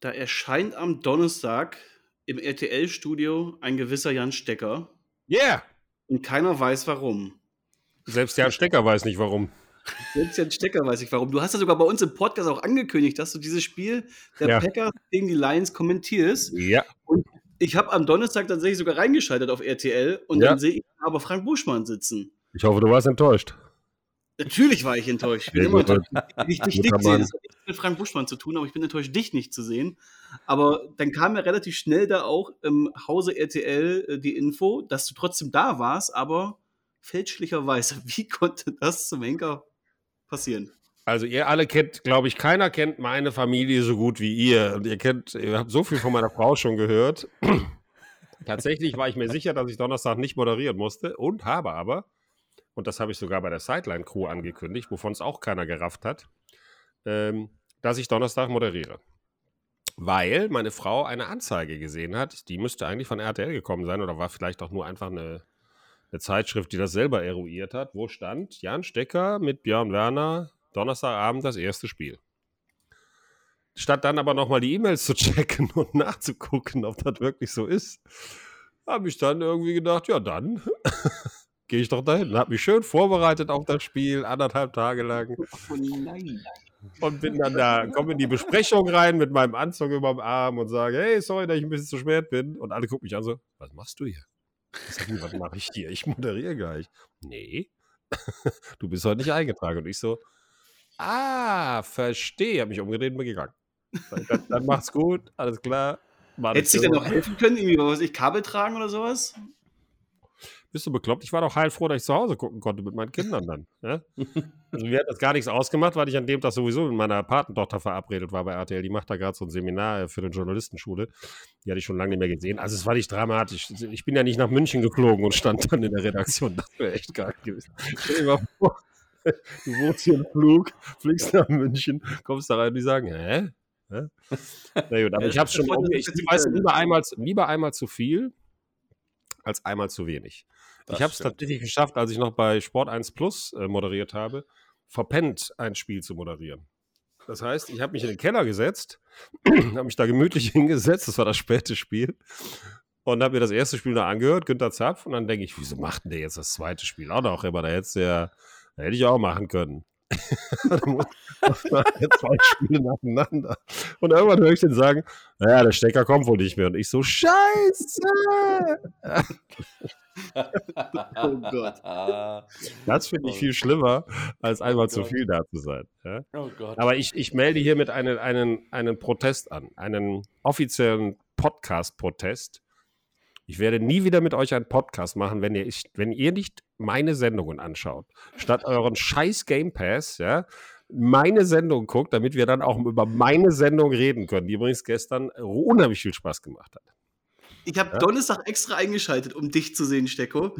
Da erscheint am Donnerstag im RTL-Studio ein gewisser Jan Stecker. Yeah! Und keiner weiß warum. Selbst Jan Stecker weiß nicht warum. Selbst Jan Stecker weiß nicht warum. Du hast ja sogar bei uns im Podcast auch angekündigt, dass du dieses Spiel der Ja. Packers gegen die Lions kommentierst. Ja. Und ich habe am Donnerstag tatsächlich sogar reingeschaltet auf RTL und Ja. dann sehe ich aber Frank Buschmann sitzen. Ich hoffe, du warst enttäuscht. Natürlich war ich enttäuscht. Ich bin Sehr immer enttäuscht, dich nicht sehe. Mann. Das hat nichts mit Frank Buschmann zu tun, aber ich bin enttäuscht, dich nicht zu sehen. Aber dann kam ja relativ schnell da auch im Hause RTL äh, die Info, dass du trotzdem da warst, aber fälschlicherweise. Wie konnte das zum Henker passieren? Also ihr alle kennt, glaube ich, keiner kennt meine Familie so gut wie ihr. Und ihr kennt, ihr habt so viel von meiner Frau schon gehört. Tatsächlich war ich mir sicher, dass ich Donnerstag nicht moderieren musste und habe aber, und das habe ich sogar bei der Sideline-Crew angekündigt, wovon es auch keiner gerafft hat, ähm, dass ich Donnerstag moderiere. Weil meine Frau eine Anzeige gesehen hat, die müsste eigentlich von RTL gekommen sein oder war vielleicht auch nur einfach eine, eine Zeitschrift, die das selber eruiert hat, wo stand Jan Stecker mit Björn Werner Donnerstagabend das erste Spiel. Statt dann aber nochmal die E-Mails zu checken und nachzugucken, ob das wirklich so ist, habe ich dann irgendwie gedacht, ja dann gehe ich doch dahin. Habe mich schön vorbereitet auf das Spiel, anderthalb Tage lang und bin dann da, komme in die Besprechung rein mit meinem Anzug über dem Arm und sage, hey, sorry, dass ich ein bisschen zu spät bin. Und alle gucken mich an so, was machst du hier? Ich sage, was mache ich hier? Ich moderiere gleich. Nee, du bist heute nicht eingetragen. Und ich so, ah, verstehe. Habe mich umgedreht und bin gegangen. Dann, dann macht's gut, alles klar. Hättest du dir noch helfen können? Irgendwie, was weiß ich, Kabel tragen oder sowas? Bist du bekloppt? Ich war doch heilfroh, dass ich zu Hause gucken konnte mit meinen Kindern dann. Ja? Also mir hat das gar nichts ausgemacht, weil ich an dem Tag sowieso mit meiner Patentochter verabredet war bei RTL. Die macht da gerade so ein Seminar für eine Journalistenschule. Die hatte ich schon lange nicht mehr gesehen. Also es war nicht dramatisch. Ich bin ja nicht nach München geflogen und stand dann in der Redaktion. Das wäre echt geil gewesen. Stell dir mal vor, du wohnst hier im Flug, fliegst nach München, kommst da rein und die sagen, hä? Hä? Na gut, aber ich habe es schon, ich weiß lieber einmal, lieber einmal zu viel als einmal zu wenig. Das ich habe es tatsächlich geschafft, als ich noch bei Sport 1 Plus äh, moderiert habe, verpennt ein Spiel zu moderieren. Das heißt, ich habe mich in den Keller gesetzt, habe mich da gemütlich hingesetzt, das war das späte Spiel, und habe mir das erste Spiel noch angehört, Günter Zapf, und dann denke ich, wieso macht denn der jetzt das zweite Spiel auch noch immer? Da hätte ja, da hätte ich auch machen können. Da muss- zwei Spiele nacheinander. Und irgendwann höre ich den sagen, naja, der Stecker kommt wohl nicht mehr. Und ich so, scheiße! Oh Gott. Das finde ich Oh. viel schlimmer, als einmal zu Gott. viel da zu sein. Ja? oh Gott. Aber ich, ich melde hiermit einen, einen, einen Protest an, einen offiziellen Podcast-Protest. Ich werde nie wieder mit euch einen Podcast machen, wenn ihr, ich, wenn ihr nicht meine Sendungen anschaut. Statt euren scheiß Game Pass, ja, meine Sendung guckt, damit wir dann auch über meine Sendung reden können, die übrigens gestern unheimlich viel Spaß gemacht hat. Ich habe Ja? Donnerstag extra eingeschaltet, um dich zu sehen, Stecko.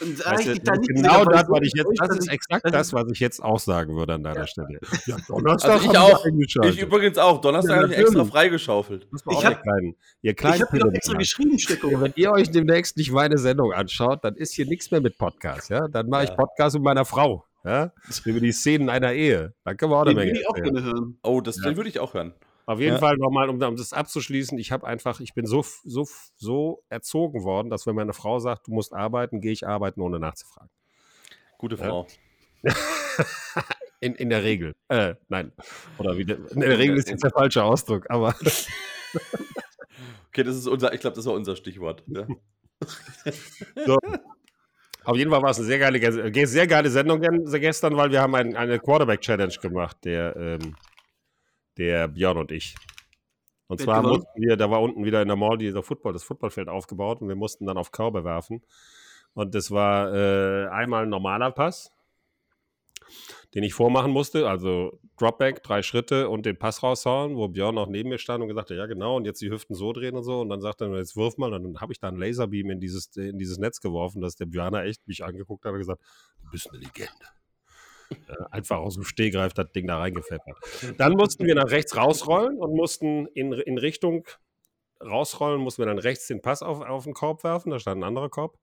Und Weißt ich da genau habe, das, ich so was ich jetzt, das ist ich- exakt das, was ich jetzt auch sagen würde an deiner Ja. Stelle. Ja, Donnerstag Also ich auch. Ich übrigens auch. Donnerstag Ja, habe ich extra freigeschaufelt. Ich auch hab- ihr kleinen, ihr Ich habe doch extra geschrieben, Stecko. Ja, wenn ihr euch demnächst nicht meine Sendung anschaut, dann ist hier nichts mehr mit Podcast, ja? Dann mache ich Ja. Podcast mit meiner Frau, ja? Über die Szenen einer Ehe. Da können wir auch eine Den Menge will ich auch hören. Oh, das Ja. den würde ich auch hören. Auf jeden Ja. Fall nochmal, um, um das abzuschließen, ich habe einfach, ich bin so, so, so erzogen worden, dass wenn meine Frau sagt, du musst arbeiten, gehe ich arbeiten, ohne nachzufragen. Gute Ja. Frau. In, in der Regel. Äh, nein. Oder wie, der- in der Regel ist jetzt der falsche Ausdruck, aber Okay, das ist unser, ich glaube, das war unser Stichwort. Ja. So. Auf jeden Fall war es eine sehr geile, ge- sehr geile Sendung gestern, weil wir haben ein, eine Quarterback-Challenge gemacht, der, ähm, der Björn und ich. Und Wer zwar gewonnen? mussten wir, da war unten wieder in der Mall dieser Football, das Footballfeld aufgebaut und wir mussten dann auf Körbe werfen. Und das war äh, einmal ein normaler Pass, den ich vormachen musste, also Dropback, drei Schritte und den Pass raushauen, wo Björn auch neben mir stand und gesagt hat, ja genau, und jetzt die Hüften so drehen und so. Und dann sagt er, jetzt wirf mal. Und dann habe ich da einen Laserbeam in dieses, in dieses Netz geworfen, dass der Björner echt mich angeguckt hat und gesagt, du bist eine Legende. Ja, einfach aus dem Stehgreif das Ding da reingepfeffert. Dann mussten wir nach rechts rausrollen und mussten in, in Richtung rausrollen, mussten wir dann rechts den Pass auf, auf den Korb werfen, da stand ein anderer Korb.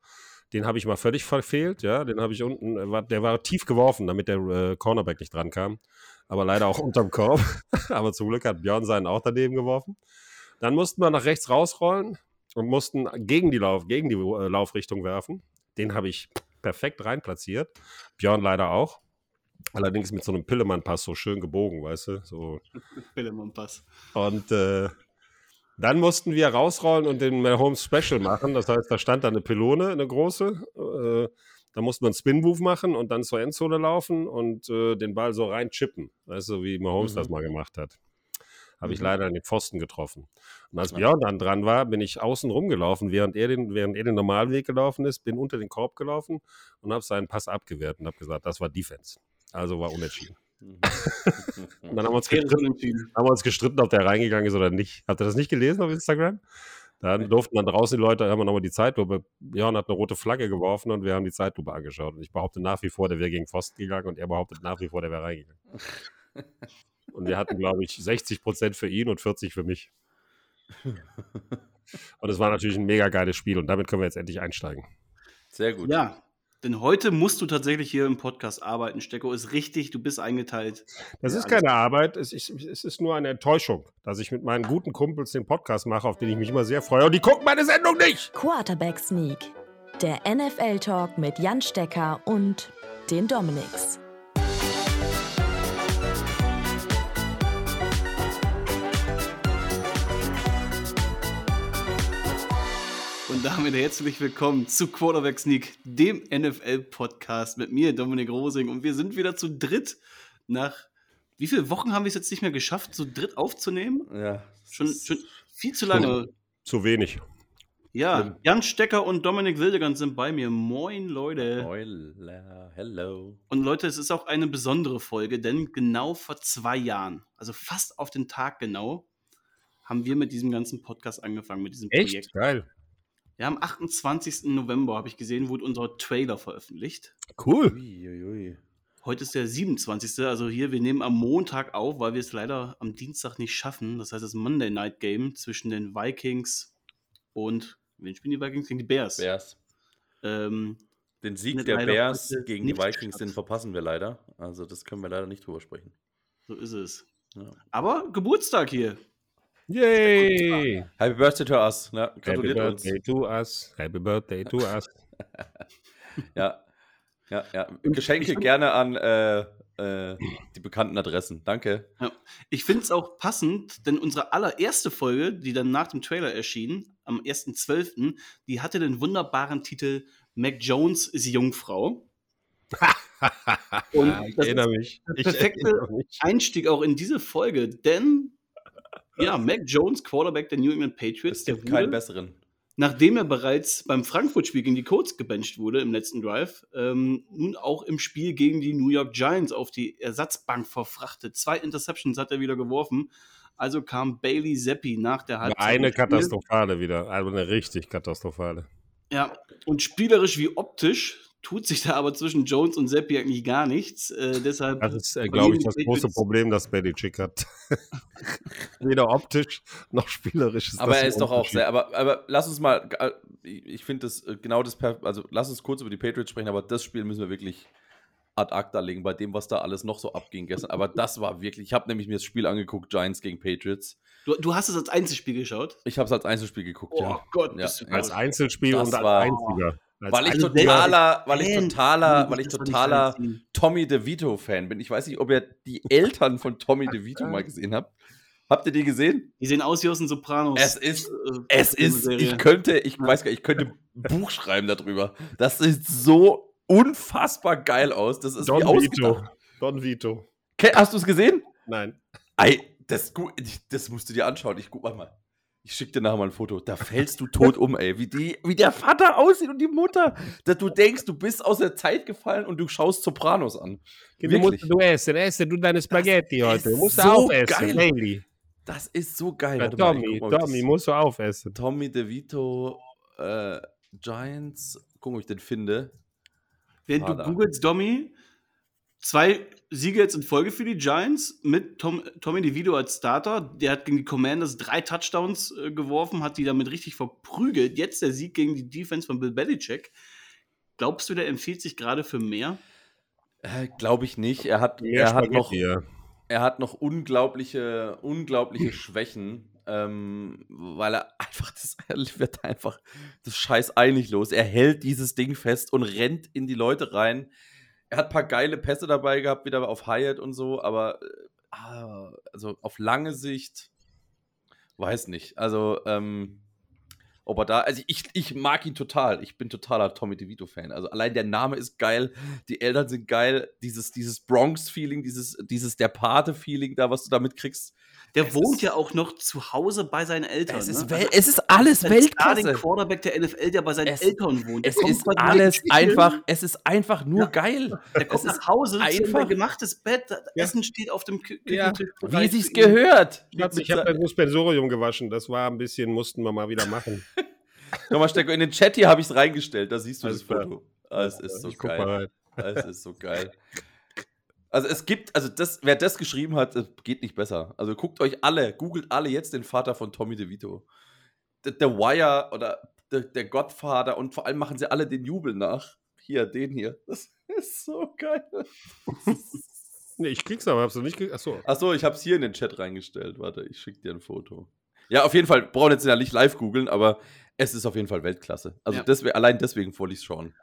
Den habe ich mal völlig verfehlt, ja. Den habe ich unten, äh, der war tief geworfen, damit der äh, Cornerback nicht dran kam. aber leider auch unterm Korb. aber zum Glück hat Björn seinen auch daneben geworfen. Dann mussten wir nach rechts rausrollen und mussten gegen die, Lauf, gegen die äh, Laufrichtung werfen. Den habe ich perfekt rein platziert. Björn leider auch. Allerdings mit so einem Pillemann-Pass so schön gebogen, weißt du? So. Pillemann-Pass. Und äh, dann mussten wir rausrollen und den Mahomes Special machen. Das heißt, da stand da eine Pylone, eine große. Äh, da musste man einen Spin-Move machen und dann zur Endzone laufen und äh, den Ball so rein chippen. Weißt du, wie Mahomes Mhm. das mal gemacht hat. Habe ich Mhm. leider in den Pfosten getroffen. Und als. Björn dann dran war, bin ich außen rumgelaufen, während er, den, während er den Normalweg gelaufen ist, bin unter den Korb gelaufen und habe seinen Pass abgewehrt und habe gesagt, das war Defense. Also war unentschieden. Mhm. Und dann haben wir uns gestritten, haben wir uns gestritten, ob der reingegangen ist oder nicht. Habt ihr das nicht gelesen auf Instagram? Dann durften dann draußen die Leute, haben wir nochmal die Zeitlupe. Björn hat eine rote Flagge geworfen und wir haben die Zeitlupe angeschaut. Und ich behaupte nach wie vor, der wäre gegen Pfosten gegangen und er behauptet nach wie vor, der wäre reingegangen. Und wir hatten, glaube ich, 60 Prozent für ihn und 40 für mich. Und es war natürlich ein mega geiles Spiel und damit können wir jetzt endlich einsteigen. Sehr gut. Ja, denn heute musst du tatsächlich hier im Podcast arbeiten. Stecko ist richtig, du bist eingeteilt. Das Ja, ist keine Arbeit, es ist, es ist nur eine Enttäuschung, dass ich mit meinen guten Kumpels den Podcast mache, auf den ich mich immer sehr freue. Und die gucken meine Sendung nicht! Quarterback Sneak, der NFL-Talk mit Jan Stecker und den Dominics. Und damit herzlich willkommen zu Quarterback Sneak, dem NFL-Podcast mit mir, Dominik Rosing. Und wir sind wieder zu dritt nach. Wie viele Wochen haben wir es jetzt nicht mehr geschafft, zu dritt aufzunehmen? Ja. Schon, schon viel zu lange. Zu wenig. Ja, Schlimm. Jan Stecker und Dominik Wildegans sind bei mir. Moin, Leute. Euler, hello. Und Leute, es ist auch eine besondere Folge, denn genau vor zwei Jahren, also fast auf den Tag genau, haben wir mit diesem ganzen Podcast angefangen, mit diesem Projekt. Echt? Geil. Ja, am 28. November, habe ich gesehen, wurde unser Trailer veröffentlicht. Cool. Uiuiui. Heute ist der 27. Also hier, wir nehmen am Montag auf, weil wir es leider am Dienstag nicht schaffen. Das heißt, das Monday Night Game zwischen den Vikings und, wen spielen die Vikings? Gegen die Bears. Bears. Ähm, Den Sieg der Bears gegen die Vikings, den verpassen wir leider. Also das können wir leider nicht drüber sprechen. so ist es. Ja. Aber Geburtstag hier. Yay! Happy Birthday to us. Ja, Happy gratuliert uns. birthday to us. Happy birthday to us. Ja. Ja, ja. Geschenke gerne an äh, äh, die bekannten Adressen. Danke. Ich finde es auch passend, denn unsere allererste Folge, die dann nach dem Trailer erschien, am 1.12., die hatte den wunderbaren Titel Mac Jones ist Jungfrau. Und Ah, ich erinnere mich. Ich perfekte- erinnere mich. Einstieg auch in diese Folge, denn ja, Mac Jones, Quarterback der New England Patriots, Es der gibt keinen wurde, besseren. nachdem er bereits beim Frankfurt-Spiel gegen die Colts gebencht wurde im letzten Drive, ähm, nun auch im Spiel gegen die New York Giants auf die Ersatzbank verfrachtet. Zwei Interceptions hat er wieder geworfen. Also kam Bailey Zappi nach der Halbzeit. Eine katastrophale wieder. Also eine richtig katastrophale. Ja, und spielerisch wie optisch tut sich da aber zwischen Jones und Zappi eigentlich gar nichts. Äh, deshalb Das ist, äh, glaube ich, das große Problem, das Belichick hat. Weder optisch noch spielerisch. Ist Aber das er ist doch auch sehr. Aber, aber lass uns mal. äh, Ich finde das äh, genau das. Also lass uns kurz über die Patriots sprechen, aber das Spiel müssen wir wirklich ad acta legen, bei dem, was da alles noch so abging gestern. Aber das war wirklich. Ich habe nämlich mir das Spiel angeguckt, Giants gegen Patriots. Du, du hast es als Einzelspiel geschaut? Ich habe es als Einzelspiel geguckt, Oh ja. Gott, Ja, bist du ja. Als. Einzelspiel Das und als war- einziger. Weil ich totaler, weil ich Fan. totaler, weil ich totaler. Tommy DeVito-Fan bin. Ich weiß nicht, ob ihr die Eltern von Tommy DeVito mal gesehen habt. Habt ihr die gesehen? Die sehen aus wie aus den Sopranos. Es ist- äh, Es ist, Serie. ich könnte, ich Ja. weiß gar nicht, ich könnte ein Buch schreiben darüber. Das sieht so unfassbar geil aus. Das ist Don wie Vito. ausgedacht. Don Vito. Hast du es gesehen? Nein. Ey, das, das musst du dir anschauen. Ich guck mal. Ich schick dir nachher mal ein Foto. Da fällst du tot um, ey. Wie, die, wie der Vater aussieht und die Mutter. Dass du denkst, du bist aus der Zeit gefallen und du schaust Sopranos an. Du musst du essen, essen du deine Spaghetti ist heute. Du musst so aufessen, geil. Bailey. Das ist so geil. Ja, mal, Tommy, guck mal, ich Tommy, das- musst du aufessen. Tommy DeVito, äh, Giants. Gucken, ob ich den finde. Du Vater. googelst, Domi, zwei Siege jetzt in Folge für die Giants mit Tom, Tommy DeVito als Starter. Der hat gegen die Commanders drei Touchdowns äh, geworfen, hat die damit richtig verprügelt. Jetzt der Sieg gegen die Defense von Bill Belichick. Glaubst du, der empfiehlt sich gerade für mehr? Äh, Glaube ich nicht. Er hat, er hat noch. Er hat noch unglaubliche, unglaubliche Schwächen, ähm, weil er einfach, das er wird einfach das Scheiß einig los. Er hält dieses Ding fest und rennt in die Leute rein. Er hat ein paar geile Pässe dabei gehabt, wieder auf Hyatt und so, aber äh, ah, also auf lange Sicht, weiß nicht. Also, ähm, ob er da, also ich, ich mag ihn total. Ich bin totaler Tommy DeVito-Fan. Also allein der Name ist geil, die Eltern sind geil, dieses, dieses Bronx-Feeling, dieses, dieses der Pate-Feeling da, was du da mitkriegst. Der Es wohnt ist- ja auch noch zu Hause bei seinen Eltern. Es ist, ne? Wel es ist alles als Starting Weltklasse. Quarterback der NFL, der bei seinen Es- Eltern wohnt. Der Es ist alles einfach, es ist einfach nur Ja. geil. Der kommt es ist nach Hause, einfach einfach- ein gemachtes Bett, das Ja. Essen steht auf dem Kü Ja. Küchentisch. Wie sich's gehört. Ich habe hab ein Suspensorium gewaschen. Das war ein bisschen, mussten wir mal wieder machen. Nochmal, Stecko, in den Chat hier habe ich es reingestellt, da siehst du Alles das klar. Foto. Ah, es ist so ich geil. rein. Es ist so geil. Also es gibt, also das, wer das geschrieben hat, es geht nicht besser. Also guckt euch alle, googelt alle jetzt den Vater von Tommy DeVito. Der, der Wire oder der, der Godfather und vor allem machen sie alle den Jubel nach. Hier, den hier. Das ist so geil. Nee, ich krieg's aber, hab's du nicht gekriegt? Achso. Achso, ich habe es hier in den Chat reingestellt. Warte, ich schicke dir ein Foto. Ja, auf jeden Fall, brauchen jetzt ja nicht live googeln, aber es ist auf jeden Fall Weltklasse. Also Ja. deswe allein deswegen wollte ich es schauen.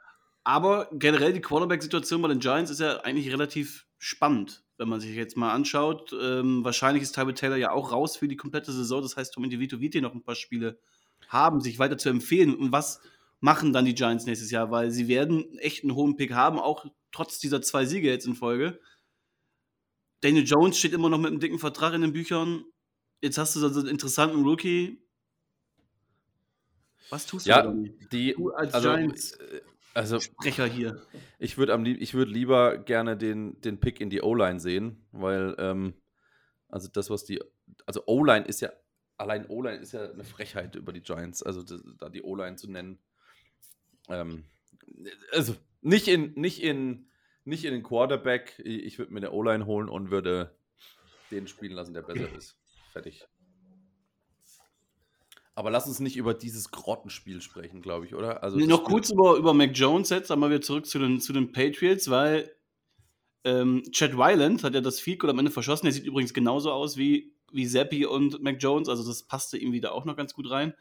Aber generell die Quarterback-Situation bei den Giants ist ja eigentlich relativ spannend, wenn man sich jetzt mal anschaut. Ähm, wahrscheinlich ist Tyrell Taylor ja auch raus für die komplette Saison. Das heißt, Tommy DeVito wird hier noch ein paar Spiele haben, sich weiter zu empfehlen. Und was machen dann die Giants nächstes Jahr? Weil sie werden echt einen hohen Pick haben, auch trotz dieser zwei Siege jetzt in Folge. Daniel Jones steht immer noch mit einem dicken Vertrag in den Büchern. Jetzt hast du so einen interessanten Rookie. Was tust du Ja, Donny? Die, Du als also, Giants- äh, also Sprecher hier. ich würde würde lieber gerne den, den Pick in die O-Line sehen, weil ähm, also das was die also O-Line ist ja allein O-Line ist ja eine Frechheit über die Giants, also das, da die O-Line zu nennen. Ähm, also nicht in nicht in nicht in den Quarterback. Ich würde mir eine O-Line holen und würde den spielen lassen, der besser ist. Fertig. Aber lass uns nicht über dieses Grottenspiel sprechen, glaube ich, oder? Also Nee, noch Spiel- kurz über, über Mac Jones jetzt, einmal wieder zurück zu den, zu den Patriots, weil ähm, Chad Wyland hat ja das Field Goal am Ende verschossen. Der sieht übrigens genauso aus wie, wie Zappi und Mac Jones, also das passte irgendwie da auch noch ganz gut rein.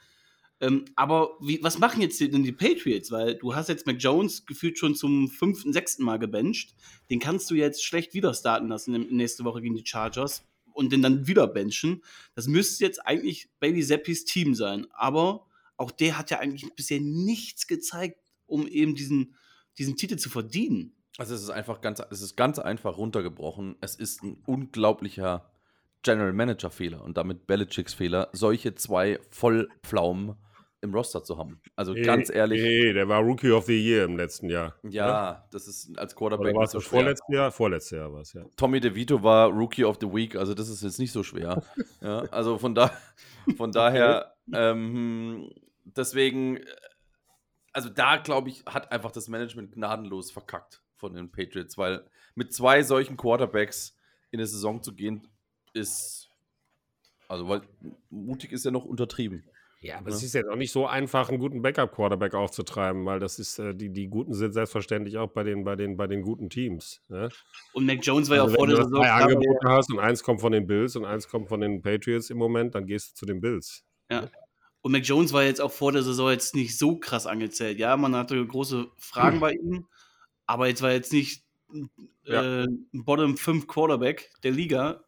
Ähm, aber wie, was machen jetzt denn die Patriots? Weil du hast jetzt Mac Jones gefühlt schon zum fünften, sechsten Mal gebencht. Den kannst du jetzt schlecht wieder starten lassen nächste Woche gegen die Chargers und den dann wieder benchen. Das müsste jetzt eigentlich Baby Zappis Team sein. Aber auch der hat ja eigentlich bisher nichts gezeigt, um eben diesen, diesen Titel zu verdienen. Also es ist einfach ganz, es ist ganz einfach runtergebrochen. Es ist ein unglaublicher General Manager Fehler und damit Belichicks Fehler, solche zwei Vollpflaumen im Roster zu haben. Also ganz ehrlich, Nee, der war Rookie of the Year im letzten Jahr. ja, das ist als Oder Quarterback nicht so das schwer. vorletzte Jahr? Vorletztes Jahr war es, ja. Tommy DeVito war Rookie of the Week, also das ist jetzt nicht so schwer. ja, also von, da, von daher, ähm, deswegen, äh, also da glaube ich, hat einfach das Management gnadenlos verkackt von den Patriots, weil mit zwei solchen Quarterbacks in eine Saison zu gehen, ist, also weil mutig ist ja noch untertrieben. Ja, aber Ja. es ist jetzt auch nicht so einfach, einen guten Backup-Quarterback aufzutreiben, weil das ist, äh, die, die Guten sind selbstverständlich auch bei den, bei den, bei den guten Teams. Ne? Und Mac Jones war ja Also auch vor wenn du der Saison. zwei klar, weil Angebote hast und eins kommt von den Bills und eins kommt von den Patriots im Moment, dann gehst du zu den Bills. Ja. Und Mac Jones war jetzt auch vor der Saison jetzt nicht so krass angezählt. Ja, man hatte große Fragen bei ihm, aber jetzt war jetzt nicht Ja. äh, ein Bottom 5 Quarterback der Liga.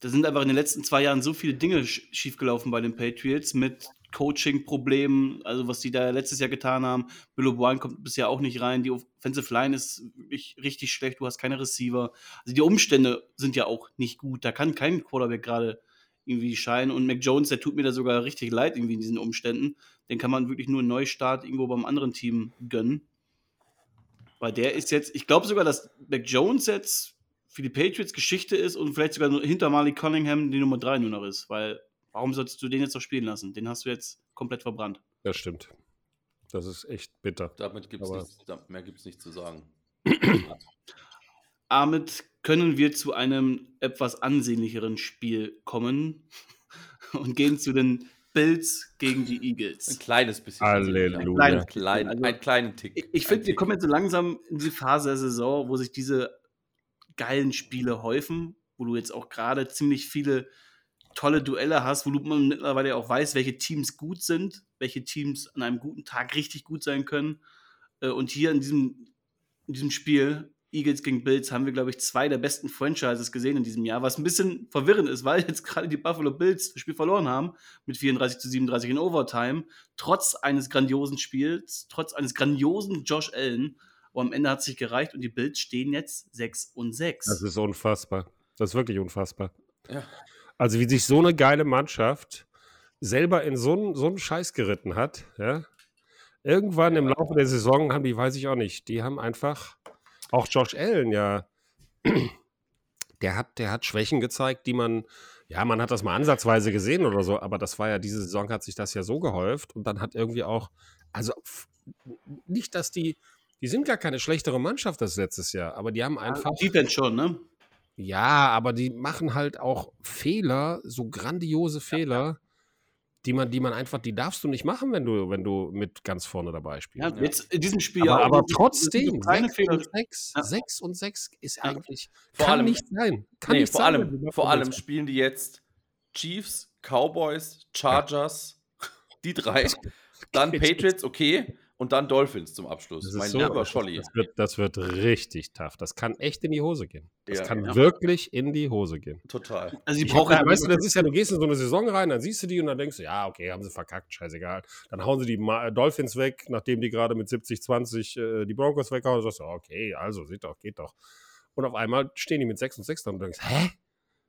Da sind einfach in den letzten zwei Jahren so viele Dinge sch schiefgelaufen bei den Patriots mit Coaching-Problemen, also was die da letztes Jahr getan haben. Bill O'Brien kommt bisher auch nicht rein. Die Offensive Line ist richtig schlecht. Du hast keine Receiver. Also die Umstände sind ja auch nicht gut. Da kann kein Quarterback gerade irgendwie scheinen. Und Mac Jones, der tut mir da sogar richtig leid irgendwie in diesen Umständen. Den kann man wirklich nur einen Neustart irgendwo beim anderen Team gönnen. Weil der ist jetzt, ich glaube sogar, dass Mac Jones jetzt für die Patriots Geschichte ist und vielleicht sogar nur hinter Malik Cunningham die Nummer 3 nur noch ist. Weil warum solltest du den jetzt noch spielen lassen? Den hast du jetzt komplett verbrannt. Das stimmt. Das ist echt bitter. Damit gibt's nichts, mehr gibt es nicht zu sagen. Damit können wir zu einem etwas ansehnlicheren Spiel kommen und gehen zu den Bills gegen die Ein Eagles. kleines bisschen. Halleluja. Ein, klein, Also- kleinen Tick. Ich, ich Ein finde, wir kommen jetzt so langsam in die Phase der Saison, wo sich diese geilen Spiele häufen. wo du jetzt auch gerade ziemlich viele tolle Duelle hast, wo du mittlerweile auch weißt, welche Teams gut sind, welche Teams an einem guten Tag richtig gut sein können. Äh, und hier in diesem, in diesem Spiel, Eagles gegen Bills, haben wir, glaube ich, zwei der besten Franchises gesehen in diesem Jahr, was ein bisschen verwirrend ist, weil jetzt gerade die Buffalo Bills das Spiel verloren haben mit 34 zu 37 in Overtime, trotz eines grandiosen Spiels, trotz eines grandiosen Josh Allen. Aber am Ende hat es sich gereicht und die Bills stehen jetzt 6 und 6. Das ist unfassbar. Das ist wirklich unfassbar. Ja. Also wie sich so eine geile Mannschaft selber in so einen, so einen Scheiß geritten hat, ja. Irgendwann im Laufe der Saison haben die, weiß ich auch nicht, die haben einfach, auch Josh Allen, ja, der hat, der hat Schwächen gezeigt, die man, ja, man hat das mal ansatzweise gesehen oder so, aber das war ja, diese Saison hat sich das ja so gehäuft und dann hat irgendwie auch, also nicht, dass die, die sind gar keine schlechtere Mannschaft als letztes Jahr, aber die haben einfach. Defense schon, ne? Ja, aber die machen halt auch Fehler, so grandiose Fehler, die man, die man einfach, die darfst du nicht machen, wenn du, wenn du mit ganz vorne dabei spielst. Ja, jetzt in diesem Spiel aber, auch. aber trotzdem, keine 6 Fehler. und 6, Ja. 6 und 6 ist Ja. eigentlich, Vor kann allem- nicht sein. Kann nee, nicht vor sein. allem, vor allem spielen die jetzt Chiefs, Cowboys, Chargers, die drei, dann Patriots, okay, und dann Dolphins zum Abschluss. Das ist mein so- lieber Scholli. Das wird, das wird richtig tough. Das kann echt in die Hose gehen. Das Ja, kann ja. wirklich in die Hose gehen. Total. Also, die Ich brauchen hab, weißt du, das ist ja, du gehst in so eine Saison rein, dann siehst du die und dann denkst du, ja, okay, haben sie verkackt, scheißegal. Dann hauen sie die Ma- Dolphins weg, nachdem die gerade mit 70-20 äh, die Broncos weghauen. Und sagst du, okay, also, sieht doch, geht doch. Und auf einmal stehen die mit 6 und 6 da und du denkst, hä?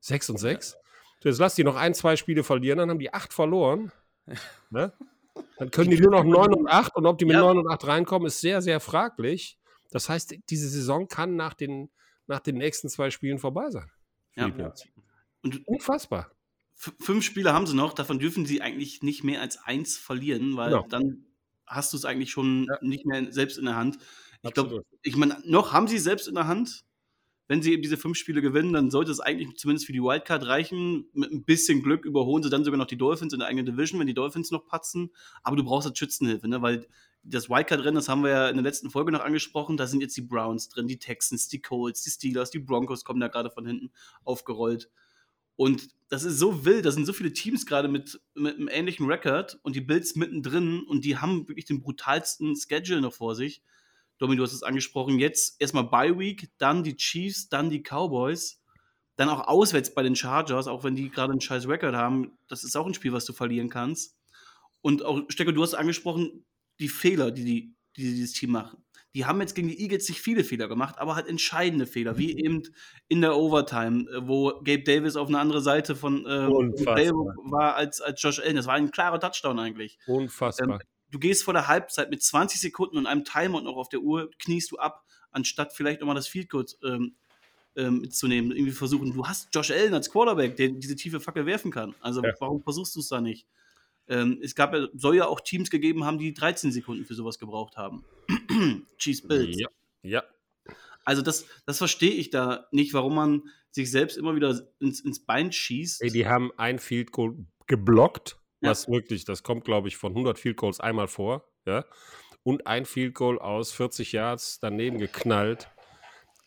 6 und 6? Du, jetzt lass die noch ein, zwei Spiele verlieren, dann haben die 8 verloren. Ne? Dann können die nur noch 9 und 8 und ob die mit Ja. 9 und 8 reinkommen, ist sehr, sehr fraglich. Das heißt, diese Saison kann nach den, nach den nächsten zwei Spielen vorbei sein. Ja. Und Unfassbar. fünf Spiele haben sie noch, davon dürfen sie eigentlich nicht mehr als eins verlieren, weil Genau. dann hast du es eigentlich schon Ja. nicht mehr selbst in der Hand. Ich glaube, ich meine, noch haben sie es selbst in der Hand. Wenn sie eben diese fünf Spiele gewinnen, dann sollte es eigentlich zumindest für die Wildcard reichen. Mit ein bisschen Glück überholen sie dann sogar noch die Dolphins in der eigenen Division, wenn die Dolphins noch patzen. Aber du brauchst halt Schützenhilfe, ne? weil das Wildcard-Rennen, das haben wir ja in der letzten Folge noch angesprochen, da sind jetzt die Browns drin, die Texans, die Colts, die Steelers, die Broncos kommen da gerade von hinten aufgerollt. Und das ist so wild, da sind so viele Teams gerade mit, mit einem ähnlichen Rekord und die Bills mittendrin und die haben wirklich den brutalsten Schedule noch vor sich. Domi, du hast es angesprochen, jetzt erstmal Bye Week, dann die Chiefs, dann die Cowboys, dann auch auswärts bei den Chargers, auch wenn die gerade einen scheiß Rekord haben, das ist auch ein Spiel, was du verlieren kannst. Und auch, Stecker, du hast angesprochen, die Fehler, die, die, die dieses Team machen. Die haben jetzt gegen die Eagles nicht viele Fehler gemacht, aber halt entscheidende Fehler, wie eben in der Overtime, äh, wo Gabe Davis auf eine andere Seite von äh. Play war als, als Josh Allen. Das war ein klarer Touchdown eigentlich. Unfassbar. Du gehst vor der Halbzeit mit 20 Sekunden und einem Timeout noch auf der Uhr, kniest du ab, anstatt vielleicht nochmal das Field Goal ähm, ähm, mitzunehmen, irgendwie versuchen. Du hast Josh Allen als Quarterback, der diese tiefe Fackel werfen kann. Also Ja. warum versuchst du es da nicht? Ähm, es gab soll ja auch Teams gegeben haben, die 13 Sekunden für sowas gebraucht haben. Cheese Bills. ja. ja. Also das, das verstehe ich da nicht, warum man sich selbst immer wieder ins, ins Bein schießt. Ey, die haben ein Field Goal geblockt, Ja. was wirklich, das kommt, glaube ich, von 100 Field Goals einmal vor, ja. Und ein Field Goal aus 40 Yards daneben geknallt.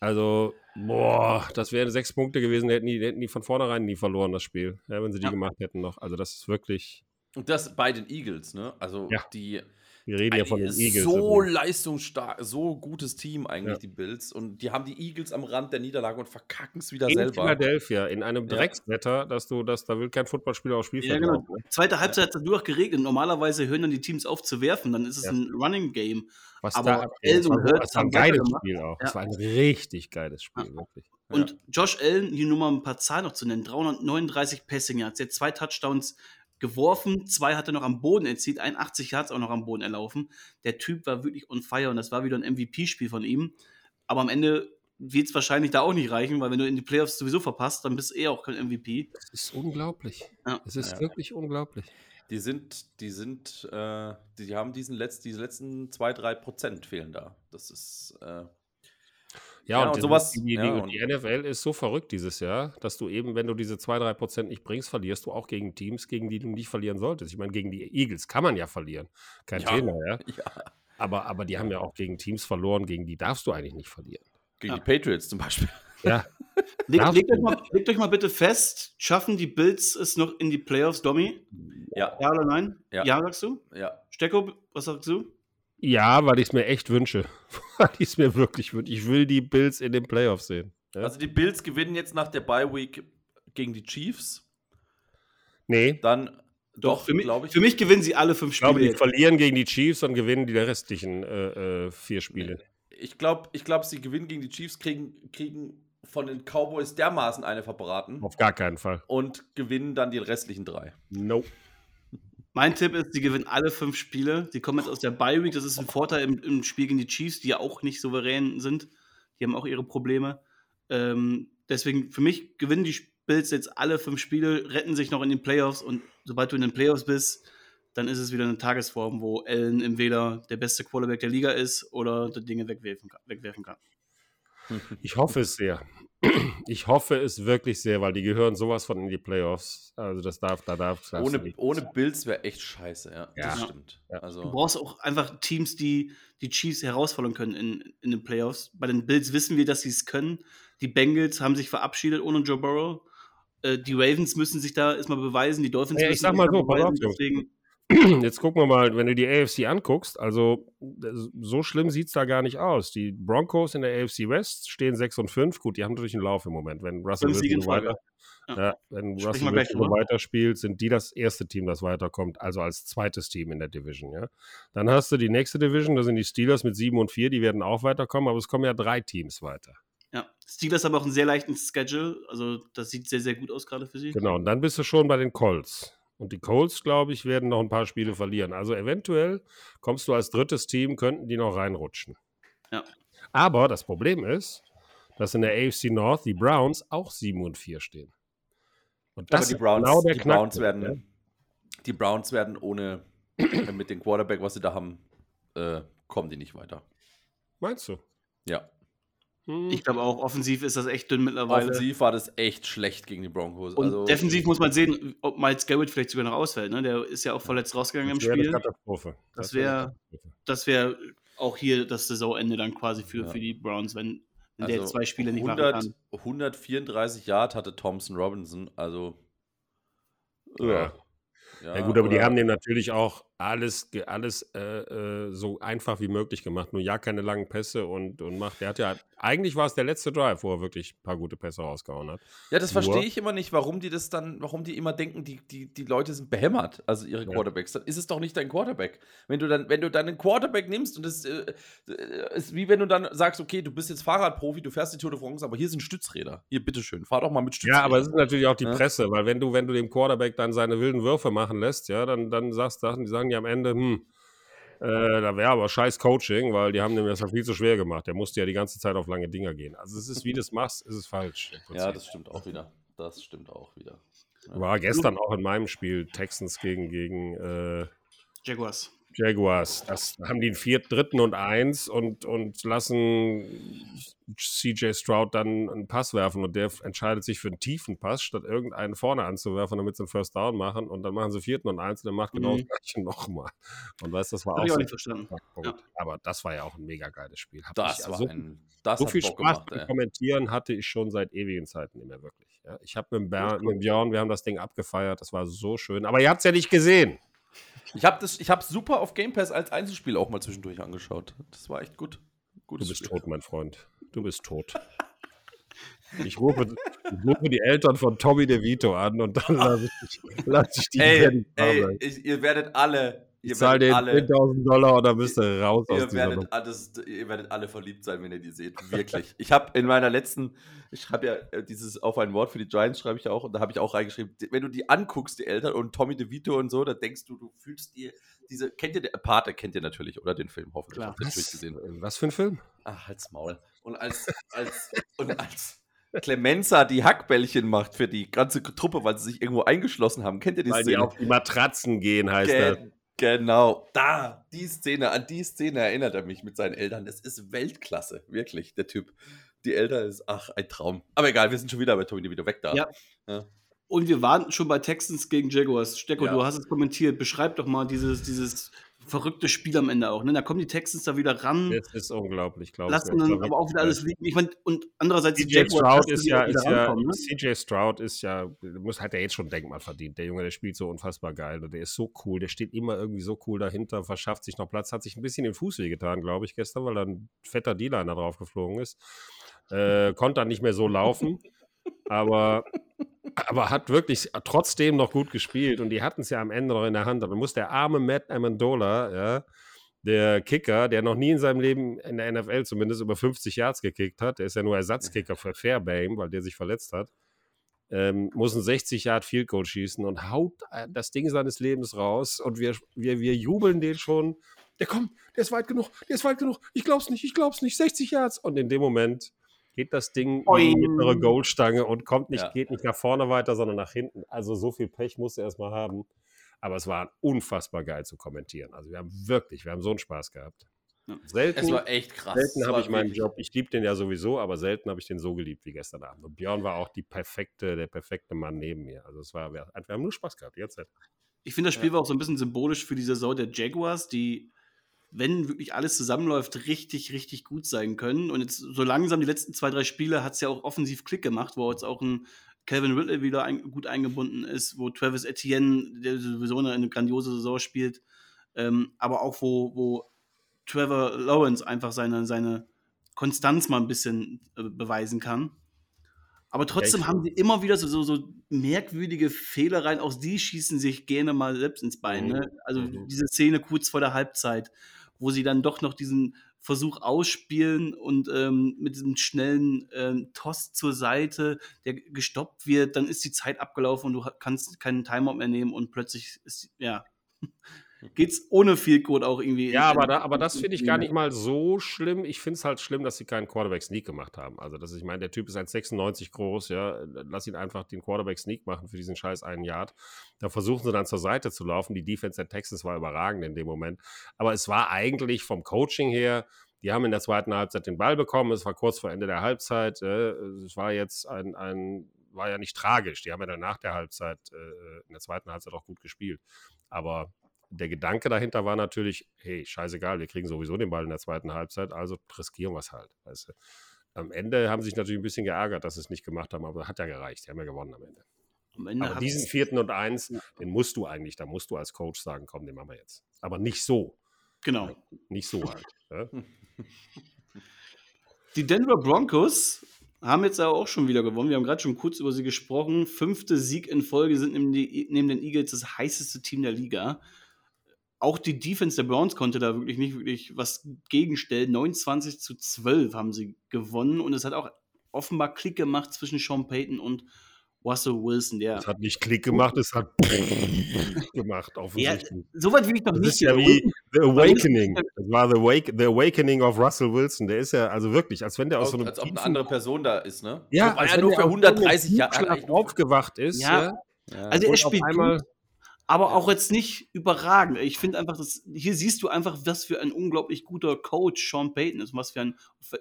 Also, boah, das wären sechs Punkte gewesen, die hätten die, die hätten die von vornherein nie verloren, das Spiel, ja, wenn sie die Ja. gemacht hätten noch. Also, das ist wirklich, Und das bei den Eagles, ne? Also Ja. die wir reden ja von den Eagles. so übrigens. leistungsstark, so gutes Team eigentlich, Ja. die Bills. Und die haben die Eagles am Rand der Niederlage und verkacken es wieder in selber. Philadelphia, in einem Ja. Dreckswetter, dass du, dass da will kein Footballspieler aufs Spielfeld Ja, genau. Zweite Halbzeit hat es nur noch geregnet. Normalerweise hören dann die Teams auf zu werfen, dann ist es Ja. ein Running Game. Was Aber da so- Hurts das war ein geiles. Spiel auch. Ja. Das war ein richtig geiles Spiel, Ja. wirklich. Und Josh Allen, hier nur mal ein paar Zahlen noch zu nennen: 339 Passing Yards, er hat zwei Touchdowns geworfen, zwei hat er noch am Boden erzielt, 81 Yards auch noch am Boden erlaufen. Der Typ war wirklich on fire und das war wieder ein MVP-Spiel von ihm. Aber am Ende wird es wahrscheinlich da auch nicht reichen, weil wenn du in die Playoffs sowieso verpasst, dann bist du eh auch kein MVP. Es ist unglaublich. Ja. Es ist Ja. wirklich unglaublich. Die sind, die sind, äh, die, haben diesen letzt, diese letzten zwei, drei Prozent fehlen da. Das ist, äh, Ja, Ja, und, und die- sowas- Die, die, ja, und die NFL ist so verrückt dieses Jahr, dass du eben, wenn du diese 2-3 Prozent nicht bringst, verlierst du auch gegen Teams, gegen die du nicht verlieren solltest. Ich meine, gegen die Eagles kann man ja verlieren. Kein Ja. Thema, ja. ja, Aber, aber die haben ja auch gegen Teams verloren, gegen die darfst du eigentlich nicht verlieren. gegen Ja. die Patriots zum Beispiel. Ja. Legt, legt, euch mal, legt euch mal bitte fest, schaffen die Bills es noch in die Playoffs, Domi? Ja, Ja oder nein? Ja. ja sagst du? ja. Stecko, was sagst du? Ja, weil ich es mir echt wünsche. weil ich es mir wirklich wünsche. Ich will die Bills in den Playoffs sehen. Ja? Also die Bills gewinnen jetzt nach der Bye Week gegen die Chiefs. nee, Dann doch, für mich, glaube ich. Für mich gewinnen sie alle fünf ich glaube, Spiele. die verlieren gegen die Chiefs und gewinnen die restlichen äh, äh, vier Spiele. Ich glaube, ich glaub, sie gewinnen gegen die Chiefs, kriegen, kriegen von den Cowboys dermaßen eine verbraten Auf gar keinen Fall. und gewinnen dann die restlichen drei. Nope. Mein Tipp ist, sie gewinnen alle fünf Spiele. Die kommen jetzt aus der Bye Week. Das ist ein Vorteil im, im Spiel gegen die Chiefs, die ja auch nicht souverän sind. Die haben auch ihre Probleme. Ähm, deswegen, für mich gewinnen die Bills jetzt alle fünf Spiele, retten sich noch in den Playoffs und sobald du in den Playoffs bist, dann ist es wieder eine Tagesform, wo Allen entweder der beste Quarterback der Liga ist oder die Dinge. Wegwerfen kann. Ich hoffe es sehr. Ich hoffe es wirklich sehr, weil die gehören sowas von in die Playoffs. Also das darf, da darf du Ohne, nicht. ohne Bills wäre echt scheiße, ja. Das Ja. stimmt. Ja. Du Also, brauchst auch einfach Teams, die die Chiefs herausfordern können in, in den Playoffs. Bei den Bills wissen wir, dass sie es können. Die Bengals haben sich verabschiedet ohne Joe Burrow. Äh, die Ravens müssen sich da erstmal beweisen. Die Dolphins Ja, ich müssen sag sich mal da so, beweisen. Deswegen, Jetzt gucken wir mal, wenn du die AFC anguckst, also so schlimm sieht es da gar nicht aus. Die Broncos in der AFC West stehen 6 und 5. Gut, die haben natürlich einen Lauf im Moment. Wenn Russell Wilson weiter, Ja. ja, wenn Russell gleich Wilson weiterspielt, sind die das erste Team, das weiterkommt, also als zweites Team in der Division. Ja. Dann hast du die nächste Division, da sind die Steelers mit 7 und 4, die werden auch weiterkommen, aber es kommen ja drei Teams weiter. ja. Steelers haben auch einen sehr leichten Schedule. Also, das sieht sehr, sehr gut aus gerade für sie. Genau, und dann bist du schon bei den Colts. Und die Colts, glaube ich, werden noch ein paar Spiele verlieren. Also eventuell kommst du als drittes Team, könnten die noch reinrutschen. Ja. Aber das Problem ist, dass in der AFC North die Browns auch 7 und 4 stehen. Und aber das die ist Browns, genau der die Browns Knackpunkt, werden, die Browns werden ohne, äh, mit dem Quarterback, was sie da haben, äh, kommen die nicht weiter. Meinst du? Ja. Hm. Ich glaube auch, offensiv ist das echt dünn mittlerweile. Offensiv war das echt schlecht gegen die Broncos. Und also, defensiv muss man sehen, ob Miles Garrett vielleicht sogar noch ausfällt. Ne? Der ist ja auch verletzt rausgegangen im das wäre eine Spiel. Katastrophe. Das wäre wär- eine Katastrophe. Das wäre auch hier das Saisonende dann quasi für, Ja. für die Browns, wenn, wenn der also zwei Spiele nicht machen 100, kann. 134 Yard hatte Thompson Robinson, also. Ja. Ja, gut, aber die haben dem natürlich auch alles, alles äh, äh, so einfach wie möglich gemacht. Nur ja, keine langen Pässe und, und macht. Der hat ja, eigentlich war es der letzte Drive, wo er wirklich ein paar gute Pässe rausgehauen hat. Ja, das Nur- verstehe ich immer nicht, warum die das dann, warum die immer denken, die, die, die Leute sind behämmert, also ihre Ja. Quarterbacks. Dann ist es doch nicht dein Quarterback. Wenn du dann, wenn du dann einen Quarterback nimmst und das äh, äh, ist wie wenn du dann sagst, okay, du bist jetzt Fahrradprofi, du fährst die Tour de France, aber hier sind Stützräder. Hier, bitteschön, fahr doch mal mit Stützrädern. Ja, aber es ist natürlich auch die Ja. Presse, weil wenn du, wenn du dem Quarterback dann seine wilden Würfe machen lässt, ja, dann, dann sagst, sagen, die sagen ja am Ende, hm, äh, da wäre aber scheiß Coaching, weil die haben dem das ja viel zu schwer gemacht. Der musste ja die ganze Zeit auf lange Dinger gehen. Also es ist, wie du es machst, ist es falsch. ja, das stimmt auch wieder. Das stimmt auch wieder. War gestern auch in meinem Spiel Texans gegen, gegen äh, Jaguars. Jaguars. Das haben die einen viert, dritten und eins und, und lassen CJ Stroud dann einen Pass werfen und der entscheidet sich für einen tiefen Pass, statt irgendeinen vorne anzuwerfen, damit sie einen First Down machen und dann machen sie vierten und eins und dann macht genau Mhm. das gleiche nochmal. Und weißt das war Hab auch ich auch so nicht verstanden. Knackpunkt. Aber das war ja auch ein mega geiles Spiel. Hab Das war also ein. Das so viel Bock Spaß gemacht. Kommentieren hatte ich schon seit ewigen Zeiten nicht mehr wirklich. Ja, ich habe mit, mit Björn, wir haben das Ding abgefeiert, das war so schön. Aber ihr habt es ja nicht gesehen. Ich habe das, ich habe super auf Game Pass als Einzelspiel auch mal zwischendurch angeschaut. Das war echt gut. Du Gutes bist Spiel. tot, mein Freund. Du bist tot. Ich rufe, ich rufe die Eltern von Tommy DeVito an und dann lasse ich, lass ich die Ey, ey, ich, ihr werdet alle, ihr ich zahle werdet den alle, 10.000 Dollar und dann bist du raus aus ihr dieser Nummer. werdet, alles, ihr werdet alle verliebt sein, wenn ihr die seht. Wirklich. Ich habe in meiner letzten, ich schreibe ja äh, dieses auf ein Wort für die Giants, schreibe ich ja auch, und da habe ich auch reingeschrieben, die- wenn du die anguckst, die Eltern und Tommy DeVito und so, da denkst du, du fühlst dir diese, kennt ihr, der Pate kennt ihr natürlich, oder den Film, hoffentlich, Klar. Was, durchgesehen. was für ein Film? Ach, halt's Maul. Und als, als, und als Clemenza die Hackbällchen macht für die ganze Truppe, weil sie sich irgendwo eingeschlossen haben, kennt ihr die Weil die Szene? auf die Matratzen gehen, heißt das. Ge genau, da, die Szene, an die Szene erinnert er mich mit seinen Eltern. Das ist Weltklasse, wirklich, der Typ. Die Eltern ist, ach, ein Traum. Aber egal, wir sind schon wieder bei Tommy wieder weg da. Ja. Und wir waren schon bei Texans gegen Jaguars. Stecko, Ja. du hast es kommentiert. Beschreib doch mal dieses, dieses verrücktes Spiel am Ende auch. Ne? Da kommen die Texans da wieder ran. Das ist unglaublich, glaube ich. Lassen dann aber auch wieder alles liegen. Ich mein, und andererseits CJ Stroud ist ja, ist ja ne? CJ Stroud ist ja, muss hat er jetzt schon Denkmal verdient. Der Junge, der spielt so unfassbar geil und der ist so cool. Der steht immer irgendwie so cool dahinter, verschafft sich noch Platz, hat sich ein bisschen den Fuß wehgetan, glaube ich, gestern, weil da ein fetter D-Liner drauf geflogen ist. Äh, konnte dann nicht mehr so laufen. aber aber hat wirklich trotzdem noch gut gespielt und die hatten es ja am Ende noch in der Hand. Aber muss der arme Matt Amendola, ja, der Kicker, der noch nie in seinem Leben in der NFL zumindest über 50 Yards gekickt hat, der ist ja nur Ersatzkicker für Fairbaim, weil der sich verletzt hat, ähm, muss ein 60 Yard Field Goal schießen und haut äh, das Ding seines Lebens raus und wir, wir, wir jubeln den schon. Der kommt, der ist weit genug, der ist weit genug, ich glaub's nicht, ich glaub's nicht, 60 Yards. Und in dem Moment geht das Ding in die mittlere Goldstange und kommt nicht, ja. geht nicht nach vorne weiter, sondern nach hinten. Also so viel Pech musste er erstmal haben. Aber es war unfassbar geil zu kommentieren. Also wir haben wirklich, wir haben so einen Spaß gehabt. Selten, es war echt krass. Selten habe ich meinen Job, ich liebe den ja sowieso, aber selten habe ich den so geliebt wie gestern Abend. Und Björn war auch die perfekte, der perfekte Mann neben mir. Also es war, wir, wir haben nur Spaß gehabt, die ganze Zeit. Ich finde, das Spiel ja. war auch so ein bisschen symbolisch für die Saison der Jaguars, die wenn wirklich alles zusammenläuft, richtig, richtig gut sein können. Und jetzt so langsam die letzten zwei, drei Spiele hat es ja auch offensiv Klick gemacht, wo jetzt auch ein Calvin Ridley wieder ein, gut eingebunden ist, wo Travis Etienne, der sowieso eine, eine grandiose Saison spielt, ähm, aber auch wo, wo Trevor Lawrence einfach seine, seine Konstanz mal ein bisschen äh, beweisen kann. Aber trotzdem ja, haben sie immer wieder so, so, so, merkwürdige Fehler rein. Auch sie schießen sich gerne mal selbst ins Bein. Ne? Mhm. Also mhm. diese Szene kurz vor der Halbzeit, wo sie dann doch noch diesen Versuch ausspielen und ähm, mit diesem schnellen ähm, Toss zur Seite, der gestoppt wird, dann ist die Zeit abgelaufen und du kannst keinen Timeout mehr nehmen und plötzlich ist, ja, geht's ohne viel Code auch irgendwie. Ja, aber, da, aber das finde ich gar nicht mal so schlimm. Ich finde es halt schlimm, dass sie keinen Quarterback Sneak gemacht haben. Also, dass ich meine, der Typ ist 1,96 groß, ja. Lass ihn einfach den Quarterback Sneak machen für diesen scheiß einen Yard. Da versuchen sie dann zur Seite zu laufen. Die Defense der Texans war überragend in dem Moment. Aber es war eigentlich vom Coaching her, die haben in der zweiten Halbzeit den Ball bekommen. Es war kurz vor Ende der Halbzeit. Äh, es war jetzt ein, ein war ja nicht tragisch. Die haben ja dann nach der Halbzeit, äh, in der zweiten Halbzeit auch gut gespielt. Aber der Gedanke dahinter war natürlich, hey, scheißegal, wir kriegen sowieso den Ball in der zweiten Halbzeit, also riskieren wir es halt. Weißt du? Am Ende haben sie sich natürlich ein bisschen geärgert, dass sie es nicht gemacht haben, aber hat ja gereicht. Die haben ja gewonnen am Ende. Am Ende aber diesen vierten und eins, ja. den musst du eigentlich, da musst du als Coach sagen, komm, den machen wir jetzt. Aber nicht so. Genau. Nicht so halt. ja? Die Denver Broncos haben jetzt aber auch schon wieder gewonnen. Wir haben gerade schon kurz über sie gesprochen. Fünfte Sieg in Folge sind neben den Eagles das heißeste Team der Liga auch die Defense der Browns konnte da wirklich nicht wirklich was gegenstellen. 29 zu 12 haben sie gewonnen und es hat auch offenbar Klick gemacht zwischen Sean Payton und Russell Wilson. Der es hat nicht Klick gemacht, es hat gemacht, offensichtlich. Ja, Soweit will ich doch nicht. Das ist ja wie The Awakening. Das war the, Wake, the Awakening of Russell Wilson. Der ist ja also wirklich, als wenn der aus so einem. Als ob eine andere Person da ist, ne? Ja, als er nur für 130 Jahre aufgewacht ist. Ja. ja. Also er spielt einmal aber auch jetzt nicht überragend. Ich finde einfach, dass hier siehst du einfach, was für ein unglaublich guter Coach Sean Payton ist, was für ein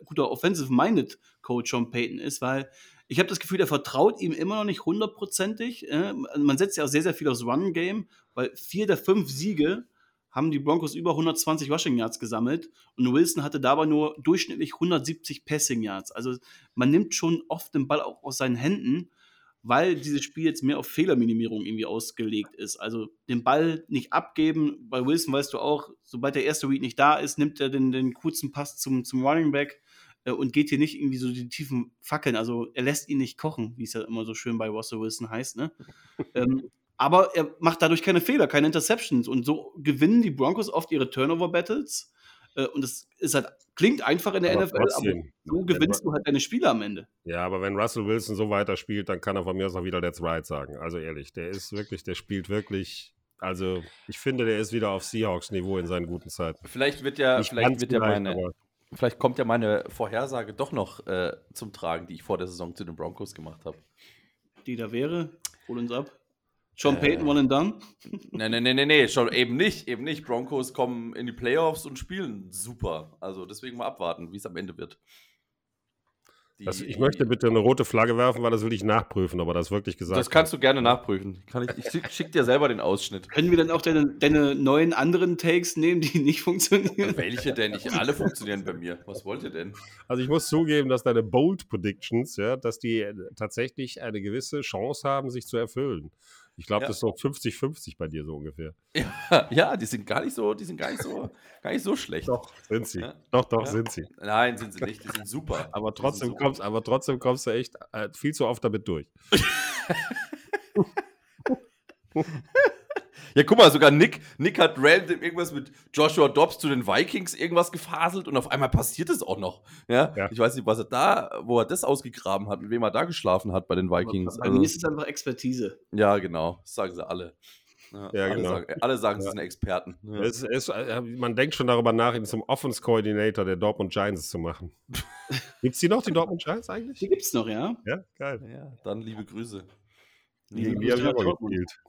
guter Offensive-Minded Coach Sean Payton ist, weil ich habe das Gefühl, er vertraut ihm immer noch nicht hundertprozentig. Äh, man setzt ja auch sehr, sehr viel aufs Run-Game, weil vier der fünf Siege haben die Broncos über 120 Rushing Yards gesammelt und Wilson hatte dabei nur durchschnittlich 170 Passing Yards. Also man nimmt schon oft den Ball auch aus seinen Händen weil dieses Spiel jetzt mehr auf Fehlerminimierung irgendwie ausgelegt ist. Also den Ball nicht abgeben. Bei Wilson weißt du auch, sobald der erste Read nicht da ist, nimmt er den, den kurzen Pass zum, zum Running Back äh, und geht hier nicht irgendwie so die tiefen Fackeln. Also er lässt ihn nicht kochen, wie es ja immer so schön bei Russell Wilson heißt. Ne? ähm, aber er macht dadurch keine Fehler, keine Interceptions. Und so gewinnen die Broncos oft ihre Turnover-Battles. Äh, und es ist halt, klingt einfach in der aber NFL, trotzdem, aber so gewinnst du halt deine Spiele am Ende. Ja, aber wenn Russell Wilson so weiterspielt, dann kann er von mir aus auch wieder Let's Ride sagen. Also ehrlich, der ist wirklich, der spielt wirklich. Also, ich finde, der ist wieder auf Seahawks-Niveau in seinen guten Zeiten. Vielleicht wird ja, vielleicht wird ja meine, vielleicht kommt ja meine Vorhersage doch noch äh, zum Tragen, die ich vor der Saison zu den Broncos gemacht habe. Die da wäre, hol uns ab. Sean Payton, one and done? Nein, nein, nein, nein, nee, schon eben nicht, eben nicht. Broncos kommen in die Playoffs und spielen super. Also deswegen mal abwarten, wie es am Ende wird. Die, Das, ich möchte bitte eine rote Flagge werfen, weil das will ich nachprüfen, aber das wirklich gesagt Das kannst du gerne nachprüfen. Kann ich, ich schick, schick dir selber den Ausschnitt. Können wir dann auch deine, deine neuen anderen Takes nehmen, die nicht funktionieren? Welche denn? Ich, alle funktionieren bei mir. Was wollt ihr denn? Also ich muss zugeben, dass deine Bold Predictions, ja, dass die äh, tatsächlich eine gewisse Chance haben, sich zu erfüllen. Ich glaube, Ja. das ist so 50-50 bei dir so ungefähr. Ja, ja, die sind gar nicht so, die sind gar nicht so, gar nicht so schlecht. Doch, sind sie. Ja. Doch, doch, sind sie. Nein, sind sie nicht. Die sind super. Aber trotzdem, super. kommst, aber trotzdem kommst du echt äh, viel zu oft damit durch. Ja, guck mal, sogar Nick, Nick hat random irgendwas mit Joshua Dobbs zu den Vikings irgendwas gefaselt und auf einmal passiert es auch noch. Ja? Ja. Ich weiß nicht, was er da, wo er das ausgegraben hat und wem er da geschlafen hat bei den Vikings. Bei Also, mir ist es einfach Expertise. ja, genau. Das sagen sie alle. Ja, Ja, alle genau. Sagen, alle sagen, sie Ja. sind Experten. Ja. Es, es, äh, man denkt schon darüber nach, ihn zum Offense Coordinator der Dortmund Giants zu machen. Gibt es die noch, die Dortmund Giants eigentlich? Die gibt's noch, ja? Ja, geil. ja, dann liebe Grüße. Gegen die die habe ich Grüße auch gespielt.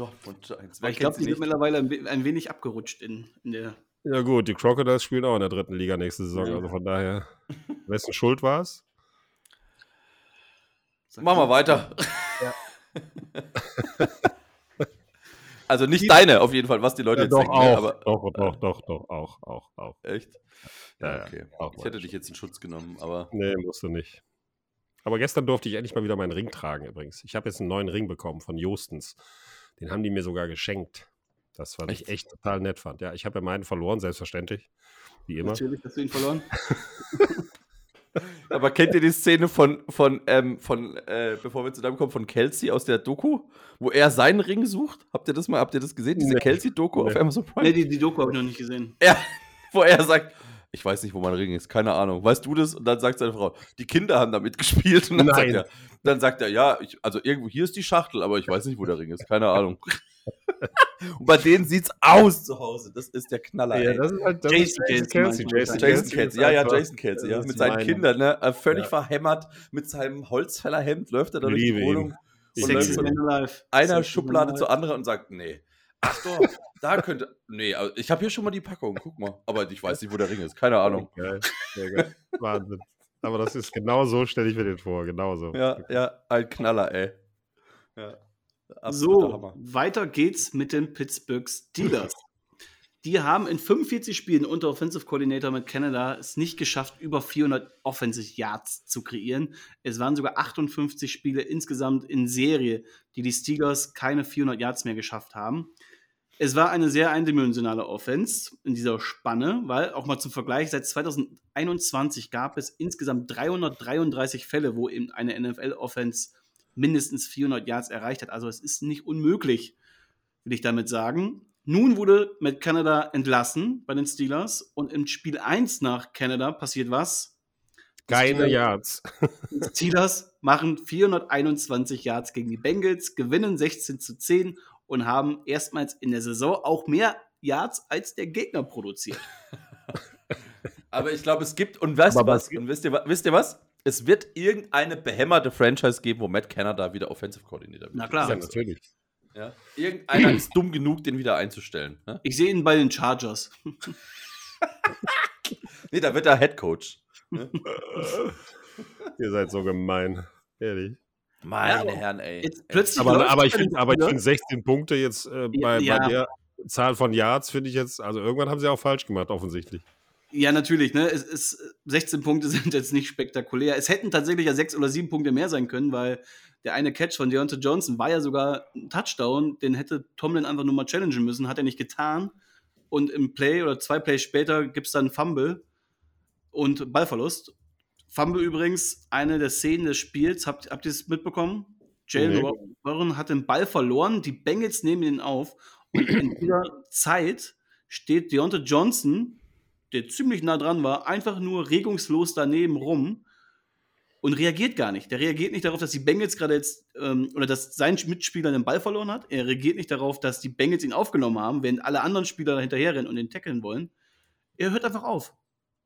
Dortmund Giants. Aber Wer ich glaube, die sie sind mittlerweile ein, we- ein wenig abgerutscht in, in der. Ja gut, die Crocodiles spielen auch in der dritten Liga nächste Saison, Ja. also von daher, wessen Schuld war es? Machen wir weiter. Ja. also nicht deine auf jeden Fall, was die Leute jetzt doch, denken. auch, ne, Aber doch, doch, doch, doch, auch, auch, auch. echt? Ja, ja, okay. auch Ich hätte dich jetzt in Schutz genommen, aber Nee, musst du nicht. Aber gestern durfte ich endlich mal wieder meinen Ring tragen übrigens. Ich habe jetzt einen neuen Ring bekommen von Jostens. Den haben die mir sogar geschenkt. Das fand ich Echt? echt total nett fand. Ja, ich habe ja meinen verloren, selbstverständlich. Wie immer. Natürlich hast du ihn verloren. Aber kennt ihr die Szene von, von, ähm, von äh, bevor wir zu deinem kommen, von Kelsey aus der Doku, wo er seinen Ring sucht? Habt ihr das mal, habt ihr das gesehen? Diese Nee. Kelsey-Doku auf Nee. Amazon Prime? Nee, die, die Doku habe ich noch nicht gesehen. Ja, wo er sagt, ich weiß nicht, wo mein Ring ist, keine Ahnung. Weißt du das? Und dann sagt seine Frau, die Kinder haben damit gespielt. Und dann, sagt Nein. er, dann sagt er, ja, ich, also irgendwo hier ist die Schachtel, aber ich weiß nicht, wo der Ring ist, keine Ahnung. Und bei denen sieht's aus zu Hause. Das ist der Knaller. Ja, das ist halt das Jason ist Kelsey Jason Kelsey, ja, ja, Jason Kelsey, ja, mit seinen mein- Kindern, ne? äh, Völlig Ja. verhämmert, mit seinem Holzfällerhemd läuft er da durch die ihn. Wohnung Ich und läuft Sexy von Man Alive. einer Sexy Schublade zur anderen und sagt, nee. Ach doch, da könnte. Nee, also ich habe hier schon mal die Packung, guck mal. Aber ich weiß nicht, wo der Ring ist, keine Ahnung. Geil. Sehr geil. Wahnsinn. Aber das ist genau so, stelle ich mir den vor. Genau so. Ja, ja, ein Knaller, ey. Ja. absoluter So, Hammer. weiter geht's mit den Pittsburgh Steelers. Die haben in 45 Spielen unter Offensive Coordinator mit Canada es nicht geschafft, über 400 Offensive Yards zu kreieren. Es waren sogar 58 Spiele insgesamt in Serie, die die Steelers keine 400 Yards mehr geschafft haben. Es war eine sehr eindimensionale Offense in dieser Spanne, weil auch mal zum Vergleich, seit 2021 gab es insgesamt 333 Fälle, wo eben eine NFL-Offense mindestens 400 Yards erreicht hat. Also es ist nicht unmöglich, will ich damit sagen. Nun wurde Matt Canada entlassen bei den Steelers und im Spiel 1 nach Canada passiert was? Keine Yards. die Steelers machen 421 Yards gegen die Bengals, gewinnen 16 zu 10 und haben erstmals in der Saison auch mehr Yards als der Gegner produziert. Aber ich glaube, es gibt, und weißt du was? Und wisst ihr, wisst ihr was? Es wird irgendeine behämmerte Franchise geben, wo Matt Canada wieder Offensive Coordinator wird. Na klar. Ja, natürlich. Ja? Irgendeiner ist dumm genug, den wieder einzustellen. Ne? Ich sehe ihn bei den Chargers. Nee, da wird er Head Coach. Ihr seid so gemein. Ehrlich. Meine Ja, Herren, ey. Plötzlich Aber, aber ich finde aber ich Steelers- find 16 Punkte jetzt äh, bei, Ja. bei der Zahl von Yards, finde ich jetzt, also irgendwann haben sie auch falsch gemacht, offensichtlich. Ja, natürlich, ne? Es ist, 16 Punkte sind jetzt nicht spektakulär. Es hätten tatsächlich ja sechs oder sieben Punkte mehr sein können, weil der eine Catch von Deontay Johnson war ja sogar ein Touchdown, den hätte Tomlin einfach nur mal challengen müssen, hat er nicht getan. Und im Play oder zwei Plays später gibt es dann Fumble und Ballverlust. Fumble übrigens eine der Szenen des Spiels. Habt, habt ihr es mitbekommen? Jalen Nee. Warren hat den Ball verloren, die Bengals nehmen ihn auf. Und in dieser Zeit steht Deontay Johnson, der ziemlich nah dran war, einfach nur regungslos daneben rum und reagiert gar nicht. Der reagiert nicht darauf, dass die Bengals gerade jetzt ähm, oder dass sein Mitspieler den Ball verloren hat. Er reagiert nicht darauf, dass die Bengals ihn aufgenommen haben, während alle anderen Spieler hinterherrennen und ihn tackeln wollen. Er hört einfach auf.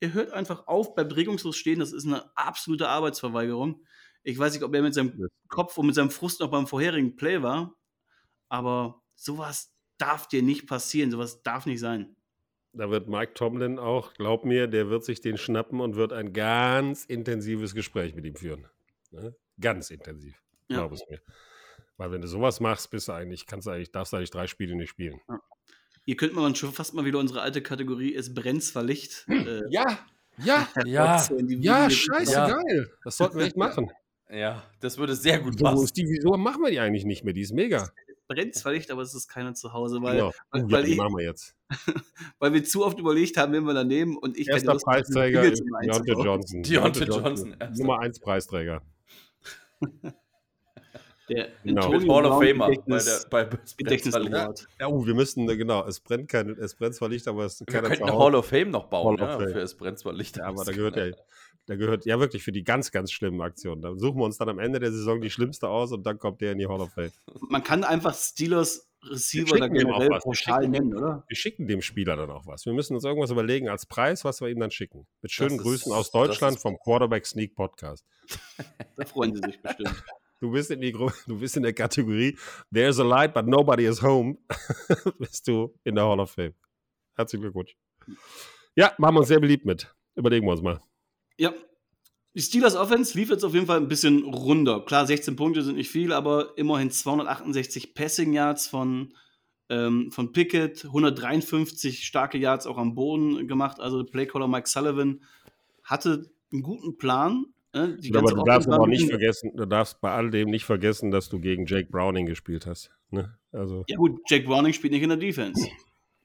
Er hört einfach auf, bleibt regungslos stehen. Das ist eine absolute Arbeitsverweigerung. Ich weiß nicht, ob er mit seinem Kopf und mit seinem Frust noch beim vorherigen Play war, aber sowas darf dir nicht passieren. Sowas darf nicht sein. da wird Mike Tomlin auch, glaub mir, der wird sich den schnappen und wird ein ganz intensives Gespräch mit ihm führen. Ne? Ganz intensiv, Ja. glaub es mir. Weil wenn du sowas machst, bist du eigentlich, kannst du eigentlich, darfst du eigentlich drei Spiele nicht spielen. Hier könnte man schon fast mal wieder unsere alte Kategorie Es brennt zwar Licht. Äh, Ja, ja, Ja, ja, scheiße, Ja. geil. Das sollten wir echt machen. Ja, das würde sehr gut So, wo passen. ist die, wieso machen wir die eigentlich nicht mehr? Die ist mega. brennt zwar Licht, aber es ist keiner zu Hause, weil, Genau. weil, Oh, ja, weil, die ich, machen wir jetzt. weil wir zu oft überlegt haben, wen wir da nehmen und ich Erster Lust Preisträger ist Deontay. Johnson. Deontay Johnson, erster. Nummer 1 Preisträger. Der Genau. Antonio Hall of Famer bei der bei Gedächtnis Award. Ja, oh, wir müssen, äh, genau, es brennt, kein, es brennt zwar Licht, aber es Wir keiner könnten zu eine. Hall of Fame noch bauen, Hall of ja, Fame. für es brennt zwar Licht. Ja, aber da gehört ja, da gehört ja wirklich für die ganz, ganz schlimmen Aktionen. Da suchen wir uns dann am Ende der Saison die schlimmste aus und dann kommt der in die Hall of Fame. Man kann einfach Steelers Receiver da generell was. Wir pauschal schicken nennen, oder? Wir schicken dem Spieler dann auch was. Wir müssen uns irgendwas überlegen als Preis, was wir ihm dann schicken. Mit schönen ist- Grüßen aus das Deutschland ist- vom Quarterback Sneak Podcast. Da freuen sie sich bestimmt. Du bist in, die, Gru- du bist in der Kategorie There's a light, but nobody is home. bist du in der Hall of Fame. Herzlichen Glückwunsch. Ja, machen wir uns sehr beliebt mit. Überlegen wir uns mal. Ja. Die Steelers Offense lief jetzt auf jeden Fall ein bisschen runder. Klar, 16 Punkte sind nicht viel, aber immerhin 268 Passing Yards von, ähm, von Pickett, 153 starke Yards auch am Boden gemacht. Also Playcaller Mike Sullivan hatte einen guten Plan. Die aber du darfst aber nicht vergessen, du darfst bei all dem nicht vergessen, dass du gegen Jake Browning gespielt hast. Ne? Also, Ja gut, Jack Browning spielt nicht in der Defense.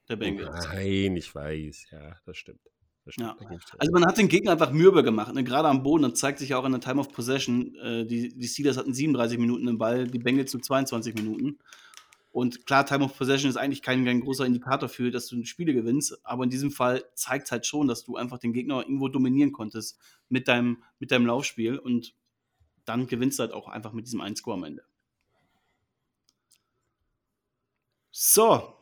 Der Bengals. nein, ich weiß. Ja, das stimmt. Das stimmt. Ja. Also man hat den Gegner einfach mürbe gemacht, ne? gerade am Boden. Das zeigt sich ja auch in der Time of Possession. Äh, die, die Steelers hatten 37 Minuten den Ball, die Bengals nur 22 Minuten. Und klar, Time of Possession ist eigentlich kein, kein großer Indikator für, dass du Spiele gewinnst. Aber in diesem Fall zeigt es halt schon, dass du einfach den Gegner irgendwo dominieren konntest mit deinem, mit deinem Laufspiel. Und dann gewinnst du halt auch einfach mit diesem 1-Score am Ende. So,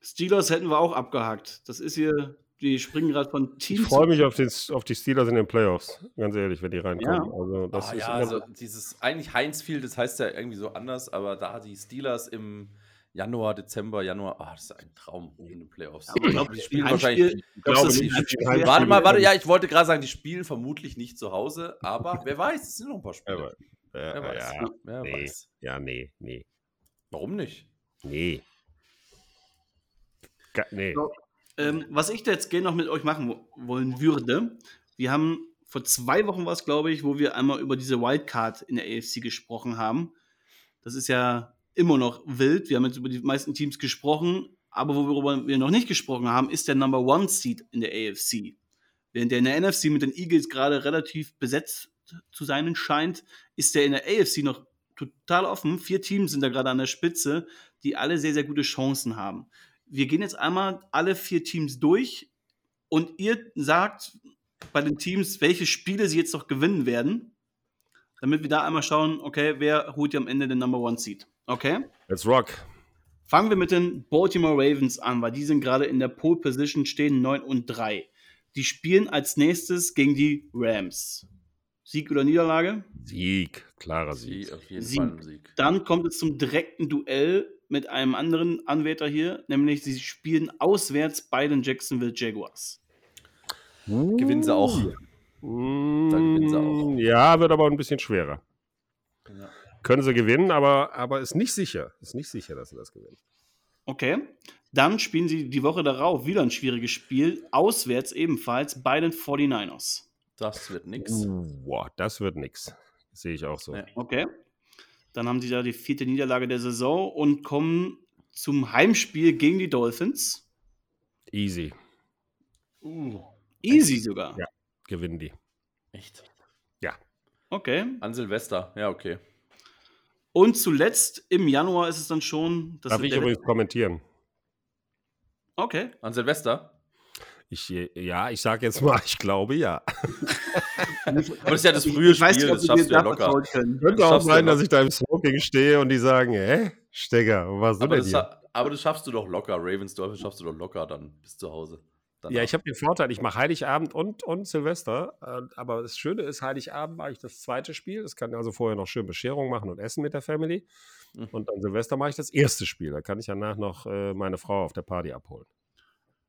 Steelers hätten wir auch abgehakt. Das ist hier, die springen gerade von Team ich freue mich auf, den, auf die Steelers in den Playoffs. Ganz ehrlich, wenn die reinkommen. Ja. Also, das ah, ist ja, also dieses, eigentlich Heinz Field, das heißt ja irgendwie so anders, aber da die Steelers im Januar, Dezember, Januar, ah, das ist ein Traum in den Playoffs. aber glaub, die ein spielen wahrscheinlich. ich glaube die Warte Heimspiele- Warte mal, warte, ja, ich wollte gerade sagen, die spielen vermutlich nicht zu Hause, aber wer weiß, es sind noch ein paar Spiele. Aber, wer ja, weiß. ja, wer nee. weiß. ja, nee, nee, Warum nicht? nee. Nee. So. Ähm, was ich da jetzt gerne noch mit euch machen wo- wollen würde, wir haben vor zwei Wochen was, glaube ich, wo wir einmal über diese Wildcard in der AFC gesprochen haben. Das ist ja immer noch wild. Wir haben jetzt über die meisten Teams gesprochen, aber worüber wir noch nicht gesprochen haben, ist der Number One Seed in der AFC. Während der in der NFC mit den Eagles gerade relativ besetzt zu sein scheint, ist der in der AFC noch total offen. Vier Teams sind da gerade an der Spitze, die alle sehr, sehr gute Chancen haben. Wir gehen jetzt einmal alle vier Teams durch und ihr sagt bei den Teams, welche Spiele sie jetzt noch gewinnen werden, damit wir da einmal schauen, okay, wer holt ja am Ende den Number One Seed. Okay? Let's rock. Fangen wir mit den Baltimore Ravens an, weil die sind gerade in der Pole Position, stehen 9 und 3. Die spielen als nächstes gegen die Rams. Sieg oder Niederlage? Sieg, klarer Sieg. Sie auf jeden Sieg. Fall ein Sieg. Dann kommt es zum direkten Duell mit einem anderen Anwärter hier, nämlich sie spielen auswärts bei den Jacksonville Jaguars. Gewinnen sie auch. Da gewinnen sie auch. Ja, wird aber ein bisschen schwerer. Ja. Können sie gewinnen, aber, aber ist nicht sicher. Ist nicht sicher, dass sie das gewinnen. Okay. Dann spielen sie die Woche darauf wieder ein schwieriges Spiel, auswärts ebenfalls bei den 49ers. Das wird nix. Boah, das wird nix. Sehe ich auch so. Ja. Okay. Dann haben sie da die vierte Niederlage der Saison und kommen zum Heimspiel gegen die Dolphins. Easy. Uh, Easy sogar. Ja. Gewinnen die. echt. Okay. An Silvester, ja, okay. Und zuletzt im Januar ist es dann schon. Das Darf ich übrigens kommentieren? Okay. An Silvester? Ich, ja, ich sage jetzt mal, ich glaube ja. Aber das ist ja das frühe Ich weiß Spiel, nicht, ob das schaffst du ja da locker. Könnte Das auch sein, dass ich da im Smoking stehe und die sagen, hä, Stecker, was Aber denn das, hier? aber das schaffst du doch locker. Ravensdorf schaffst du doch locker dann bis zu Hause. Danach. Ja, ich habe den Vorteil, ich mache Heiligabend und, und Silvester. äh, Aber das Schöne ist, Heiligabend mache ich das zweite Spiel. Das kann also vorher noch schön Bescherung machen und essen mit der Family. Mhm. Und an Silvester mache ich das erste Spiel. Da kann ich danach noch äh, meine Frau auf der Party abholen.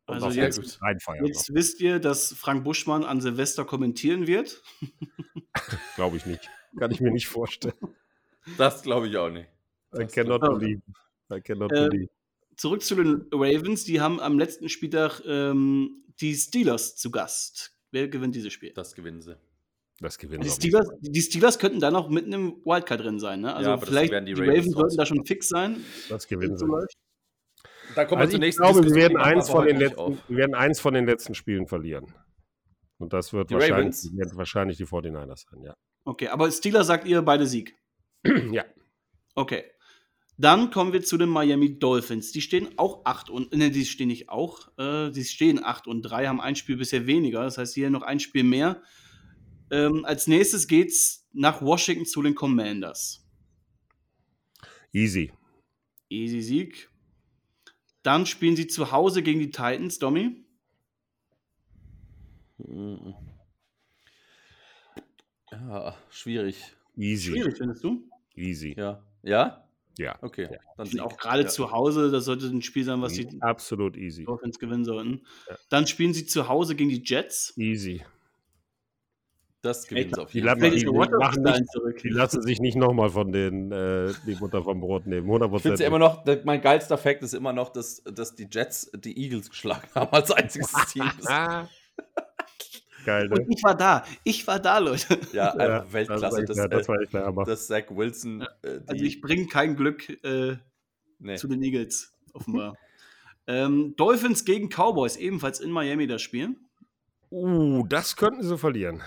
Und Also jetzt-. Jetzt wisst ihr, dass Frank Buschmann an Silvester kommentieren wird. Glaube ich nicht. Kann ich mir nicht vorstellen. Das glaube ich auch nicht. I cannot believe. I cannot Äh, believe. Zurück zu den Ravens. Die haben am letzten Spieltag ähm, die Steelers zu Gast. Wer gewinnt dieses Spiel? Das gewinnen sie. Das gewinnen Die. Steelers, die Steelers könnten da noch mitten im Wildcard drin sein. Ne? Also Ja, vielleicht werden die die, Ravens Ravens sollten da schon fix sein. Das gewinnen sie. Da kommen Also ich glaube, wir werden, eins von den letzten, wir werden eins von den letzten Spielen verlieren. Und das wird Die wahrscheinlich, werden wahrscheinlich die 49ers sein, ja. Okay, aber Steelers sagt ihr beide Sieg. ja. Okay. Dann kommen wir zu den Miami Dolphins. Die stehen auch 8 und ne, die stehen nicht auch. Äh, die stehen 8 und 3, haben ein Spiel bisher weniger. Das heißt, hier noch ein Spiel mehr. Ähm, als nächstes geht's nach Washington zu den Commanders. Easy. Easy Sieg. Dann spielen sie zu Hause gegen die Titans, Domi. Mhm. Ja, schwierig. Easy. Schwierig, findest du? Easy. Ja. Ja? Ja. Okay. Ja. Dann Die sind auch gerade ja. zu Hause, das sollte ein Spiel sein, was die Absolut easy. Dolphins gewinnen sollten. Ja. Dann spielen sie zu Hause gegen die Jets. Easy. Das gewinnen sie auf Die jeden Fall. Die dahin nicht-. Die lassen sich nicht nochmal von den äh, die Butter vom Brot nehmen. 100 Ich finde ja immer noch, mein geilster Fact ist immer noch, dass, dass die Jets die Eagles geschlagen haben als einziges Team. Geil, ne? Und ich war da. Ich war da, Leute. Ja, einfach Ja, Weltklasse. Das, Das, war das äh, war Hammer. dass Zach Wilson. Äh, die, Also ich bringe kein Glück äh, nee. zu den Eagles, offenbar. ähm, Dolphins gegen Cowboys, ebenfalls in Miami das Spiel. Uh, das könnten sie verlieren.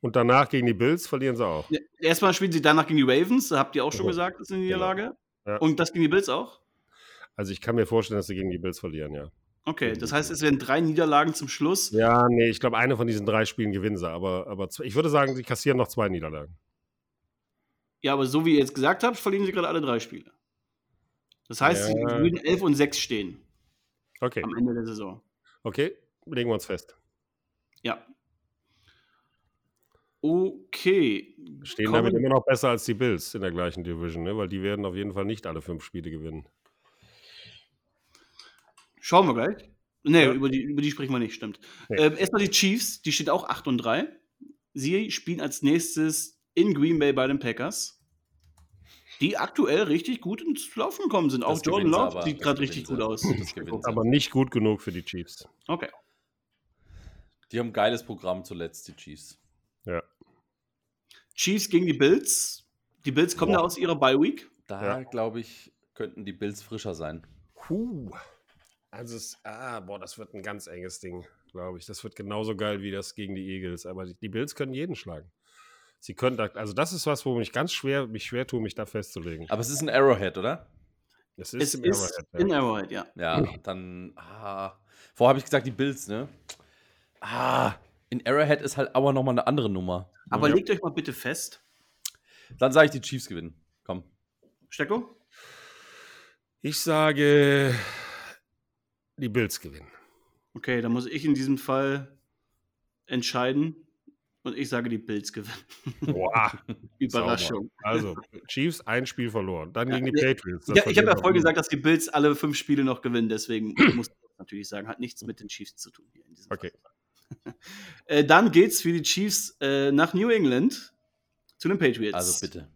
Und danach gegen die Bills verlieren sie auch. Ja, Erstmal spielen sie danach gegen die Ravens, da habt ihr auch schon Ja. gesagt, das ist eine Niederlage. Ja. Und das gegen die Bills auch? Also ich kann mir vorstellen, dass sie gegen die Bills verlieren, ja. Okay, das heißt, es werden drei Niederlagen zum Schluss. Ja, nee, ich glaube, eine von diesen drei Spielen gewinnen sie, aber, aber ich würde sagen, sie kassieren noch zwei Niederlagen. Ja, aber so wie ihr jetzt gesagt habt, verlieren sie gerade alle drei Spiele. Das heißt, sie Ja. würden 11 und 6 stehen Okay, am Ende der Saison. okay, legen wir uns fest. Ja. Okay. Stehen Kommen- damit immer noch besser als die Bills in der gleichen Division, ne? weil die werden auf jeden Fall nicht alle fünf Spiele gewinnen. Schauen wir gleich. Nee, Ja. über, die, über die sprechen wir nicht, stimmt. Nee. Ähm, erstmal die Chiefs, die steht auch 8 und 3. Sie spielen als nächstes in Green Bay bei den Packers. Die aktuell richtig gut ins Laufen gekommen sind. Auch Das Jordan gewinnen sie Love sieht gerade richtig gut aus. Aber nicht gut genug für die Chiefs. Okay. Die haben ein geiles Programm zuletzt, die Chiefs. Ja. Chiefs gegen die Bills. Die Bills kommen Boah. da aus ihrer Bye Week. Da, Ja. glaube ich, könnten die Bills frischer sein. Puh. Also, es, ah, boah, das wird ein ganz enges Ding, glaube ich. Das wird genauso geil wie das gegen die Eagles. Aber die, die Bills können jeden schlagen. Sie können da, also das ist was, wo mich ganz schwer, mich schwer tue, mich da festzulegen. Aber es ist ein Arrowhead, oder? Es Es im ist Arrowhead, ja. in Arrowhead, ja. Ja, dann. Ah, vorher habe ich gesagt, die Bills, ne? Ah, in Arrowhead ist halt aber nochmal eine andere Nummer. Aber Ja. legt euch mal bitte fest. Dann sage ich, die Chiefs gewinnen. Komm. Stecko? Ich sage, die Bills gewinnen. Okay, dann muss ich in diesem Fall entscheiden. Und ich sage, die Bills gewinnen. Boah, Überraschung. also Chiefs ein Spiel verloren, dann Ja, gegen die nee, Patriots. Ich, Das ich habe ja vorhin gesagt, dass die Bills alle fünf Spiele noch gewinnen, deswegen muss ich das natürlich sagen. Hat nichts mit den Chiefs zu tun. Hier in diesem Okay. Fall. Äh, dann geht's für die Chiefs äh, nach New England zu den Patriots. Also bitte.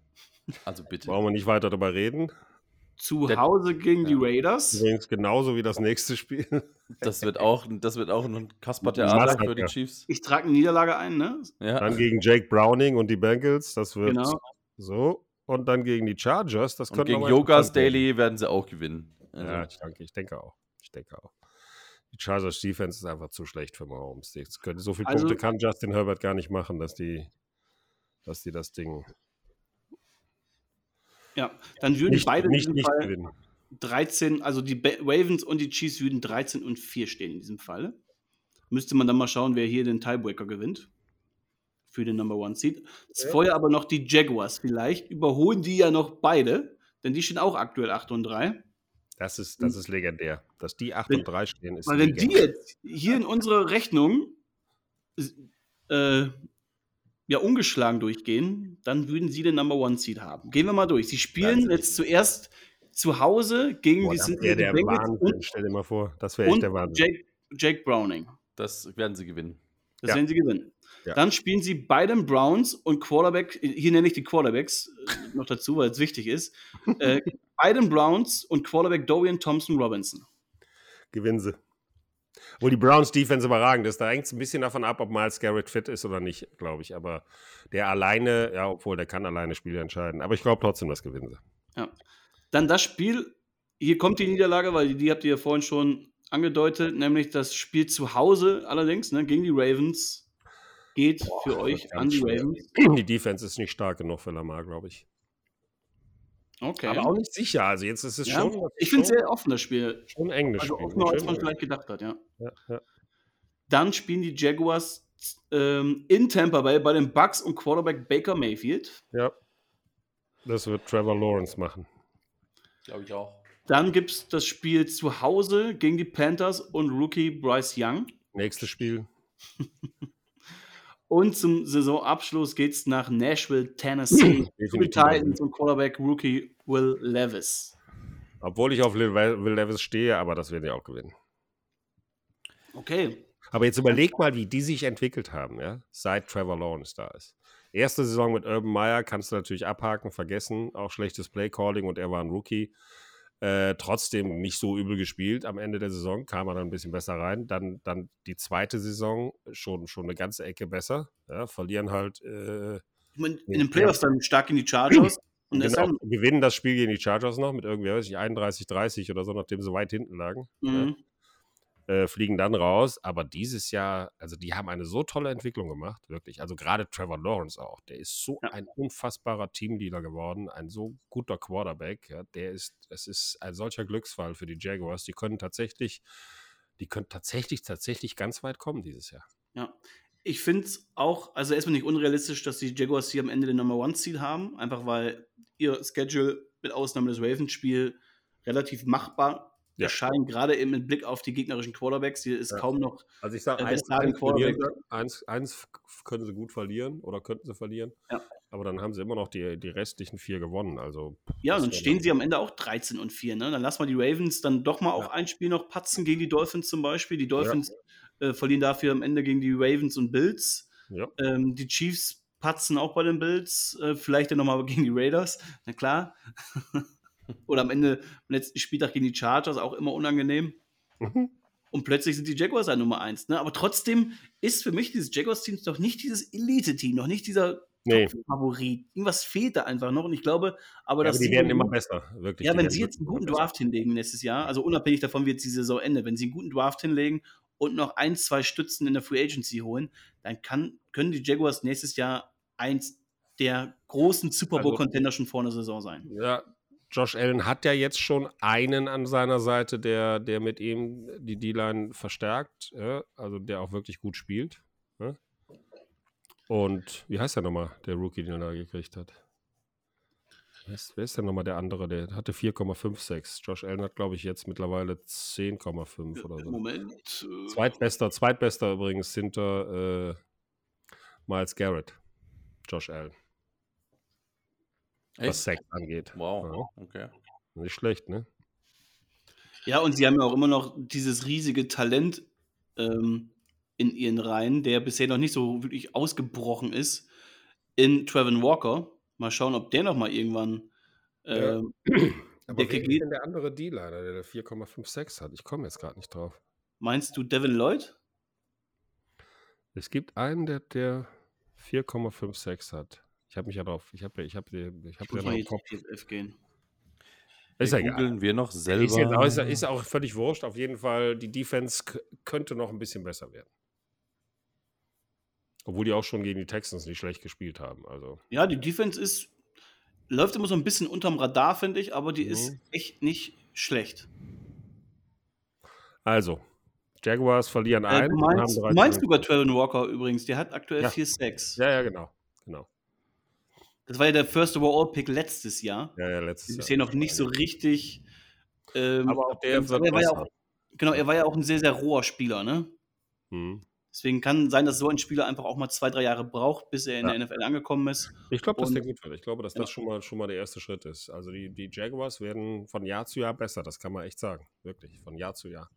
Also bitte. Brauchen wir nicht weiter darüber reden. Zu Der- Hause gegen die Ja. Raiders. Übrigens genauso wie das nächste Spiel. Das wird auch, das wird auch ein Kasper-Theater Massaker. für die Chiefs. Ich trage eine Niederlage ein, ne? Ja. Dann gegen Jake Browning und die Bengals. Das wird Genau. so. Und dann gegen die Chargers. Das Und könnte gegen Yogas. Daily werden sie auch gewinnen. Also, Ja, ich denke, ich denke auch. Ich denke auch. Die Chargers Defense ist einfach zu schlecht für Mahomes. Die so viele Also- Punkte kann Justin Herbert gar nicht machen, dass die, dass die das Ding Ja, dann würden nicht, beide nicht, in diesem nicht Fall gewinnen. 13, also die Ravens und die Chiefs würden 13 und 4 stehen in diesem Fall. Müsste man dann mal schauen, wer hier den Tiebreaker gewinnt. Für den Number One Seed. Ja. Vorher aber noch die Jaguars. Vielleicht überholen die ja noch beide, denn die stehen auch aktuell 8 und 3. Das ist, das ist legendär. Dass die 8 Wenn- und 3 stehen, ist Weil wenn die legendär. jetzt hier in unserer Rechnung äh, ja ungeschlagen durchgehen, dann würden sie den Number One Seed haben. Gehen wir mal durch. Sie spielen jetzt zuerst zu Hause gegen Boah, die Cincinnati wäre der Bengals Wahnsinn. Stell dir mal vor, das wäre echt und, der und Wahnsinn. Jake, Jake Browning. Das werden sie gewinnen. Das Ja. werden sie gewinnen. Ja. Dann spielen sie bei den Browns und Quarterback, hier nenne ich die Quarterbacks äh, noch dazu, weil es wichtig ist. Äh, bei den Browns und Quarterback Dorian Thompson Robinson. Gewinnen sie. Wo die Browns Defense überragend ist, da hängt es ein bisschen davon ab, ob Miles Garrett fit ist oder nicht, glaube ich. Aber der alleine, ja, obwohl der kann alleine Spiele entscheiden. Aber ich glaube trotzdem, das gewinnen sie. Dann das Spiel, hier kommt die Niederlage, weil die, die habt ihr ja vorhin schon angedeutet, nämlich das Spiel zu Hause allerdings ne, gegen die Ravens geht für das euch an die schwer. Ravens. Die Defense ist nicht stark genug für Lamar, glaube ich. Okay. Aber auch nicht sicher. Also jetzt ist es ja, schon, das ich ist finde es schon, sehr offen, das Spiel. schon enges Also offener, als man vielleicht gedacht hat, ja. ja, ja. Dann spielen die Jaguars ähm, in Tampa Bay bei den Bucks und Quarterback Baker Mayfield. ja. Das wird Trevor Lawrence machen. Glaube ich auch. Dann gibt es das Spiel zu Hause gegen die Panthers und Rookie Bryce Young. Nächstes Spiel. Und zum Saisonabschluss geht es nach Nashville, Tennessee. den Definitiv. Titans und Quarterback Rookie Will Levis. Obwohl ich auf Will Levis stehe, aber das werden die auch gewinnen. Okay. Aber jetzt überleg mal, wie die sich entwickelt haben, ja, seit Trevor Lawrence da ist. Erste Saison mit Urban Meyer kannst du natürlich abhaken, vergessen, auch schlechtes Playcalling und er war ein Rookie. Äh, trotzdem nicht so übel gespielt. Am Ende der Saison kam er dann ein bisschen besser rein. Dann, dann die zweite Saison schon, schon eine ganze Ecke besser. Ja, verlieren halt, äh, in den Playoffs dann stark in die Chargers. Und genau, gewinnen das Spiel gegen die Chargers noch mit irgendwie, weiß ich, 31-30 oder so, nachdem sie weit hinten lagen. Ja. Äh, fliegen dann raus. Aber dieses Jahr, also die haben eine so tolle Entwicklung gemacht, wirklich. Also gerade Trevor Lawrence auch. Der ist so Ja. ein unfassbarer Teamleader geworden, ein so guter Quarterback. Ja, der ist, es ist ein solcher Glücksfall für die Jaguars. Die können tatsächlich, die können tatsächlich, tatsächlich ganz weit kommen dieses Jahr. Ja. Ich finde es auch, also erstmal nicht unrealistisch, dass die Jaguars hier am Ende den Number One-Ziel haben, einfach weil ihr Schedule mit Ausnahme des Ravens-Spiel relativ machbar Ja. erscheint, gerade eben mit Blick auf die gegnerischen Quarterbacks. Hier ist Ja. kaum noch Also ich sage, Äh, eins, eins, Quarterback. eins, können sie gut verlieren oder könnten sie verlieren. Ja. Aber dann haben sie immer noch die, die restlichen vier gewonnen. Also Ja, dann stehen dann- sie am Ende auch 13 und 4. Ne? Dann lass mal die Ravens dann doch mal auch ein Spiel noch patzen gegen die Dolphins zum Beispiel. Die Dolphins äh, verlieren dafür am Ende gegen die Ravens und Bills. Ähm, die Chiefs patzen auch bei den Bills. Äh, vielleicht dann nochmal gegen die Raiders. Na klar. Oder am Ende, am letzten Spieltag gegen die Chargers, auch immer unangenehm. Mhm. Und plötzlich sind die Jaguars halt Nummer 1. Ne? Aber trotzdem ist für mich dieses Jaguars-Team doch nicht dieses Elite-Team, noch nicht dieser Nee. Favorit. Irgendwas fehlt da einfach noch. Und ich glaube, aber Ja, aber die werden immer besser, wirklich. ja, wenn sie jetzt einen guten. Draft hinlegen nächstes Jahr, also unabhängig davon, wie jetzt die Saison endet, wenn sie einen guten Draft hinlegen und noch ein, zwei Stützen in der Free Agency holen, dann kann, können die Jaguars nächstes Jahr eins der großen Super Also- Bowl-Contender schon vor der Saison sein. Ja, Josh Allen hat ja jetzt schon einen an seiner Seite, der, der mit ihm die D-Line verstärkt, ja, also der auch wirklich gut spielt. Ja. Und wie heißt der nochmal, der Rookie, den er da gekriegt hat? Wer ist, wer ist denn nochmal der andere? Der hatte 4,56. Josh Allen hat, glaube ich, jetzt mittlerweile 10,5 oder so. Moment. äh, Zweitbester, zweitbester übrigens hinter äh, Miles Garrett. Josh Allen, was Echt? Sex angeht. Wow. Okay. Ja, nicht schlecht, ne? Ja, und sie haben ja auch immer noch dieses riesige Talent ähm, in ihren Reihen, der bisher noch nicht so wirklich ausgebrochen ist, in Trevin Walker. Mal schauen, ob der noch mal irgendwann Ja. ähm, Aber Der wer denn der andere D-Liner, der der 4,56 hat? Ich komme jetzt gerade nicht drauf. Meinst du Devin Lloyd? Es gibt einen, der, der 4,56 hat. Ich habe mich ja drauf. Ich habe ich hab, ich Ich hab muss ja mal noch hier im Kopf. zu PFF gehen. Ist ja Wir egal. wir noch selber. Ist, jetzt, auch- ist, ist auch völlig wurscht. Auf jeden Fall, die Defense könnte noch ein bisschen besser werden. Obwohl die auch schon gegen die Texans nicht schlecht gespielt haben. Also, Ja, die Defense ist, läuft immer so ein bisschen unterm Radar, finde ich, aber die ist Mhm. echt nicht schlecht. also Jaguars verlieren Äh, ein. du und meinst, meinst sogar Trevin Walker übrigens, der hat aktuell Ja. 4-6. Ja, ja, genau. genau. Das war ja der First Overall Pick letztes Jahr. Ja, ja, letztes Jahr. Bisher noch nicht so richtig. Ähm, Aber auch der aber wird er war ja auch, genau, er war ja auch ein sehr, sehr roher Spieler, ne? Mhm. Deswegen kann sein, dass so ein Spieler einfach auch mal zwei, drei Jahre braucht, bis er in Ja. der NFL angekommen ist. Ich glaube, dass der gut wird. Ich glaube, dass Ja. das schon mal, schon mal der erste Schritt ist. Also die, die Jaguars werden von Jahr zu Jahr besser, das kann man echt sagen. Wirklich, von Jahr zu Jahr.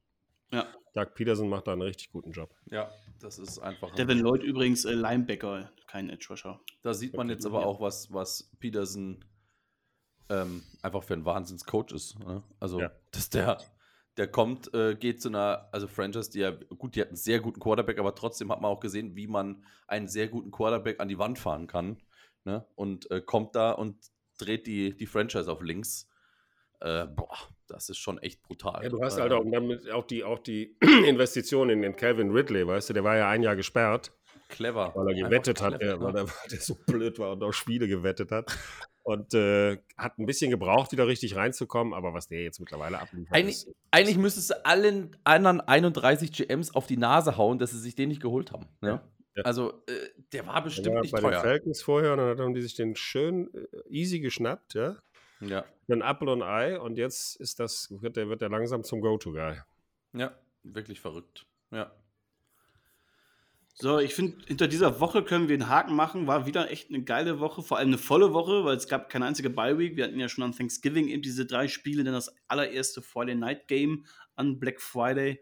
Ja. Doug Peterson macht da einen richtig guten Job. Ja, das ist einfach. Devin Lloyd übrigens äh, Linebacker, kein Edge Rusher. Da sieht man jetzt aber auch, was, was Peterson ähm, einfach für ein Wahnsinns-Coach ist. Ne? Also, Ja. dass der, der kommt, äh, geht zu einer, also Franchise, die ja, gut, die hat einen sehr guten Quarterback, aber trotzdem hat man auch gesehen, wie man einen sehr guten Quarterback an die Wand fahren kann. Ne? Und äh, kommt da und dreht die, die Franchise auf links. Äh, boah, das ist schon echt brutal. Ja, du hast halt auch, damit auch die, auch die Investition in den Calvin Ridley, weißt du, der war ja ein Jahr gesperrt, clever. weil er gewettet hat, clever, weil, er, weil der so blöd war und auch Spiele gewettet hat. Und äh, hat ein bisschen gebraucht, wieder richtig reinzukommen, aber was der jetzt mittlerweile abliefert, Eigentlich, eigentlich müsstest du allen anderen 31 GMs auf die Nase hauen, dass sie sich den nicht geholt haben. Ne? Ja. Also, äh, der war der bestimmt war nicht bei den teuer. Falcons vorher und dann haben die sich den schön äh, easy geschnappt, ja. Ja, ein Apple und Ei und jetzt ist das, wird der, wird der langsam zum Go-To-Guy. ja, wirklich verrückt. Ja. So, ich finde, hinter dieser Woche können wir einen Haken machen. War wieder echt eine geile Woche, vor allem eine volle Woche, weil es gab keine einzige Bye-Week. Wir hatten ja schon an Thanksgiving eben diese drei Spiele, dann das allererste Friday Night Game an Black Friday.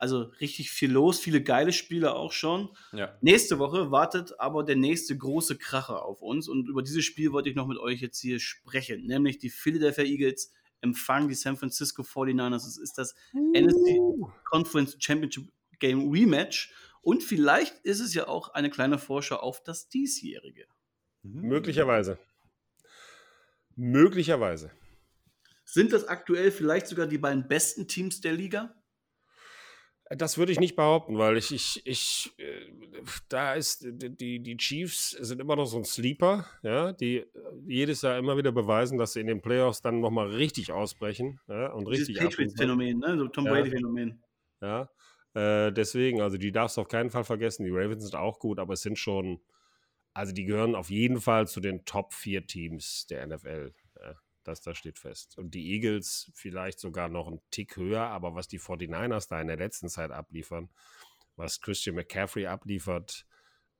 Also richtig viel los, viele geile Spiele auch schon. Ja. Nächste Woche wartet aber der nächste große Kracher auf uns und über dieses Spiel wollte ich noch mit euch jetzt hier sprechen, nämlich die Philadelphia Eagles empfangen die San Francisco 49ers. Es ist das NFC Conference Championship Game Rematch und vielleicht ist es ja auch eine kleine Vorschau auf das diesjährige. Mhm. Möglicherweise. Möglicherweise. Sind das aktuell vielleicht sogar die beiden besten Teams der Liga? Das würde ich nicht behaupten, weil ich, ich, ich, äh, da ist, die, die Chiefs sind immer noch so ein Sleeper, ja, die äh, jedes Jahr immer wieder beweisen, dass sie in den Playoffs dann nochmal richtig ausbrechen, ja, und Dieses richtig abliefern. Patriots-Phänomen, ne? so Tom Ja. Brady-Phänomen. Ja, äh, deswegen, also die darfst du auf keinen Fall vergessen. Die Ravens sind auch gut, aber es sind schon, also die gehören auf jeden Fall zu den Top 4 Teams der NFL. Das, das steht fest. Und die Eagles vielleicht sogar noch einen Tick höher, aber was die 49ers da in der letzten Zeit abliefern, was Christian McCaffrey abliefert,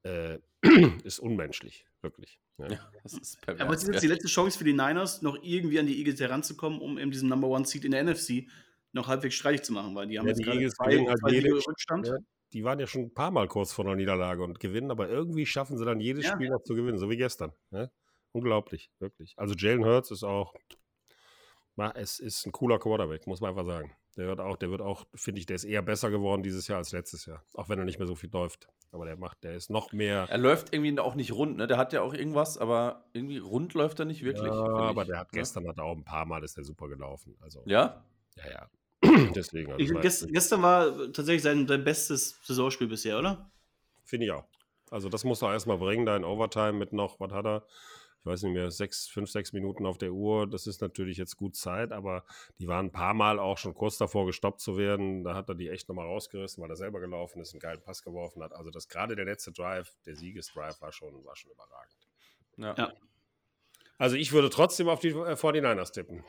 äh, ist unmenschlich, wirklich. Ja. Ja, das ist pervers. Aber es ist jetzt die letzte Chance für die Niners, noch irgendwie an die Eagles heranzukommen, um eben diesen Number One Seed in der NFC noch halbwegs streitig zu machen, weil die haben Ja, jetzt die gerade Eagles zwei, halt zwei jede- Rückstand. Ja, die waren ja schon ein paar Mal kurz vor einer Niederlage und gewinnen, aber irgendwie schaffen sie dann jedes Ja. Spiel noch zu gewinnen, so wie gestern. Ja? Unglaublich, wirklich. Also Jalen Hurts ist auch, es ist ein cooler Quarterback, muss man einfach sagen. Der wird auch, der wird auch, finde ich, der ist eher besser geworden dieses Jahr als letztes Jahr. Auch wenn er nicht mehr so viel läuft. Aber der macht, der ist noch mehr. Er läuft irgendwie auch nicht rund, ne? Der hat ja auch irgendwas, aber irgendwie rund läuft er nicht wirklich. ja, aber ich, der hat ne? gestern hat er auch ein paar Mal ist der super gelaufen. Also Ja? ja, ja. Deswegen. Also, ich gest, gestern war tatsächlich sein, sein bestes Saisonspiel bisher, oder? Finde ich auch. Also das muss er erstmal bringen, da in Overtime mit noch, was hat er? Ich weiß nicht mehr, sechs, fünf, sechs Minuten auf der Uhr. Das ist natürlich jetzt gut Zeit, aber die waren ein paar Mal auch schon kurz davor gestoppt zu werden. Da hat er die echt nochmal rausgerissen, weil er selber gelaufen ist, einen geilen Pass geworfen hat. Also das gerade der letzte Drive, der Siegesdrive war schon, war schon überragend. Ja. Ja. Also ich würde trotzdem auf die äh, 49ers tippen.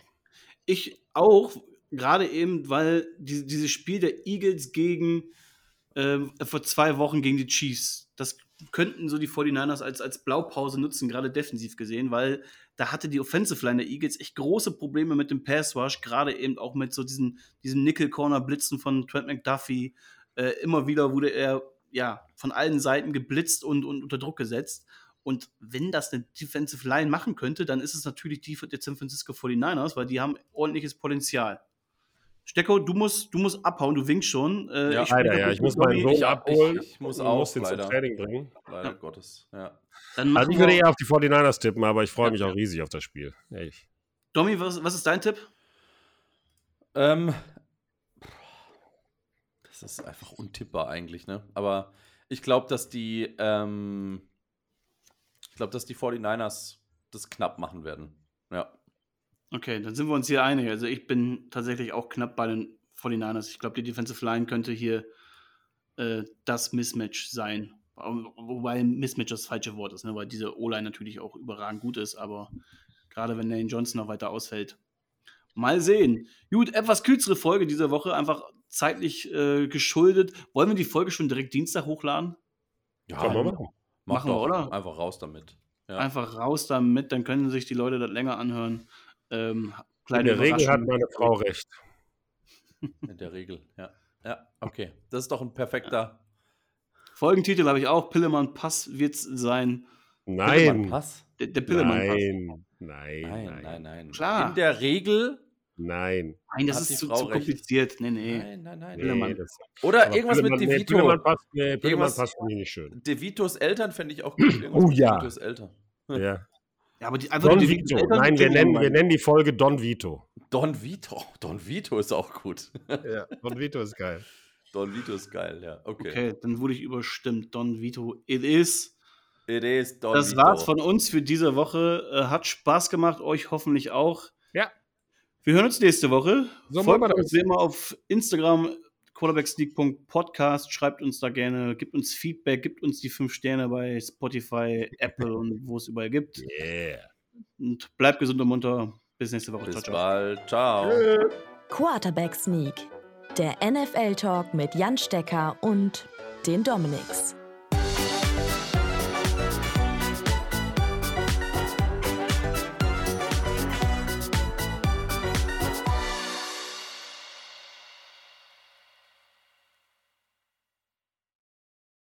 Ich auch, gerade eben, weil die, dieses Spiel der Eagles gegen ähm, vor zwei Wochen gegen die Chiefs, das könnten so die 49ers als, als Blaupause nutzen, gerade defensiv gesehen, weil da hatte die Offensive Line der Eagles echt große Probleme mit dem Pass Rush, gerade eben auch mit so diesen, diesen Nickel-Corner-Blitzen von Trent McDuffie. Äh, immer wieder wurde er ja von allen Seiten geblitzt und, und unter Druck gesetzt. Und wenn das eine Defensive Line machen könnte, dann ist es natürlich die der San Francisco 49ers, weil die haben ordentliches Potenzial. Stecko, du musst, du musst abhauen, du winkst schon. Äh, Ja, spiele Leider, ja. Ich muss meinen. Sohn Ich- abholen. ich muss und auch, muss den leider. zum Training bringen. Leider Ja. Gottes. Ja. Dann Also ich würde eher auf die 49ers tippen, aber ich freue mich auch riesig auf das Spiel. Ehrlich. Domi, was, was ist dein Tipp? Ähm, das ist einfach untippbar eigentlich, ne? Aber ich glaube, dass die, ähm, ich glaube, dass die 49ers das knapp machen werden. Ja. Okay, dann sind wir uns hier einig. Also ich bin tatsächlich auch knapp bei den 49ers. Ich glaube, die Defensive Line könnte hier äh, das Mismatch sein. Wobei Mismatch das falsche Wort ist, ne? weil diese O-Line natürlich auch überragend gut ist, aber gerade wenn Lane Johnson noch weiter ausfällt. Mal sehen. Gut, etwas kürzere Folge dieser Woche, einfach zeitlich äh, geschuldet. Wollen wir die Folge schon direkt Dienstag hochladen? Ja, Kann man machen. mach Machen wir, doch. oder? Einfach raus damit. Ja. Einfach raus damit, dann können sich die Leute das länger anhören. Ähm, In der Regel hat meine Frau recht. In der Regel, ja. Ja, okay. Das ist doch ein perfekter Folgentitel habe ich auch. Pillemann Pass wird es sein. Nein. Pass. Der, der Pillemann Pass. Nein. Nein. Nein, nein, nein. Klar. In der Regel. Nein. Nein, das ist zu, zu recht. kompliziert. Nee, nee. Nein, nein, nein. Nee, Pillemann. das- Oder aber irgendwas mit Pillemann- nee, DeVito. Pillemann passt, nee, Pillemann passt mich nicht schön. DeVitos Eltern fände ich auch gut. Irgendwas Oh mit ja. DeVitos Eltern. Ja. Ja, aber die, einfach Don die Vito. Eltern Nein, wir nennen, wir nennen die Folge Don Vito. Don Vito. Don Vito ist auch gut. Ja, Don Vito ist geil. Don Vito ist geil, ja. Okay. Okay, dann wurde ich überstimmt. Don Vito, it is. It is Don Das Vito. war's von uns für diese Woche. Äh, hat Spaß gemacht, euch hoffentlich auch. Ja. Wir hören uns nächste Woche. So Folgt uns wie immer auf Instagram, quarterbacksneak.podcast. Schreibt uns da gerne, gibt uns Feedback, gibt uns die fünf Sterne bei Spotify, Apple und wo es überall gibt. Yeah. Und bleibt gesund und munter. Bis nächste Woche. Bis Ciao, ciao. bald. Ciao. Quarterback Sneak, der NFL-Talk mit Jan Stecker und den Dominics.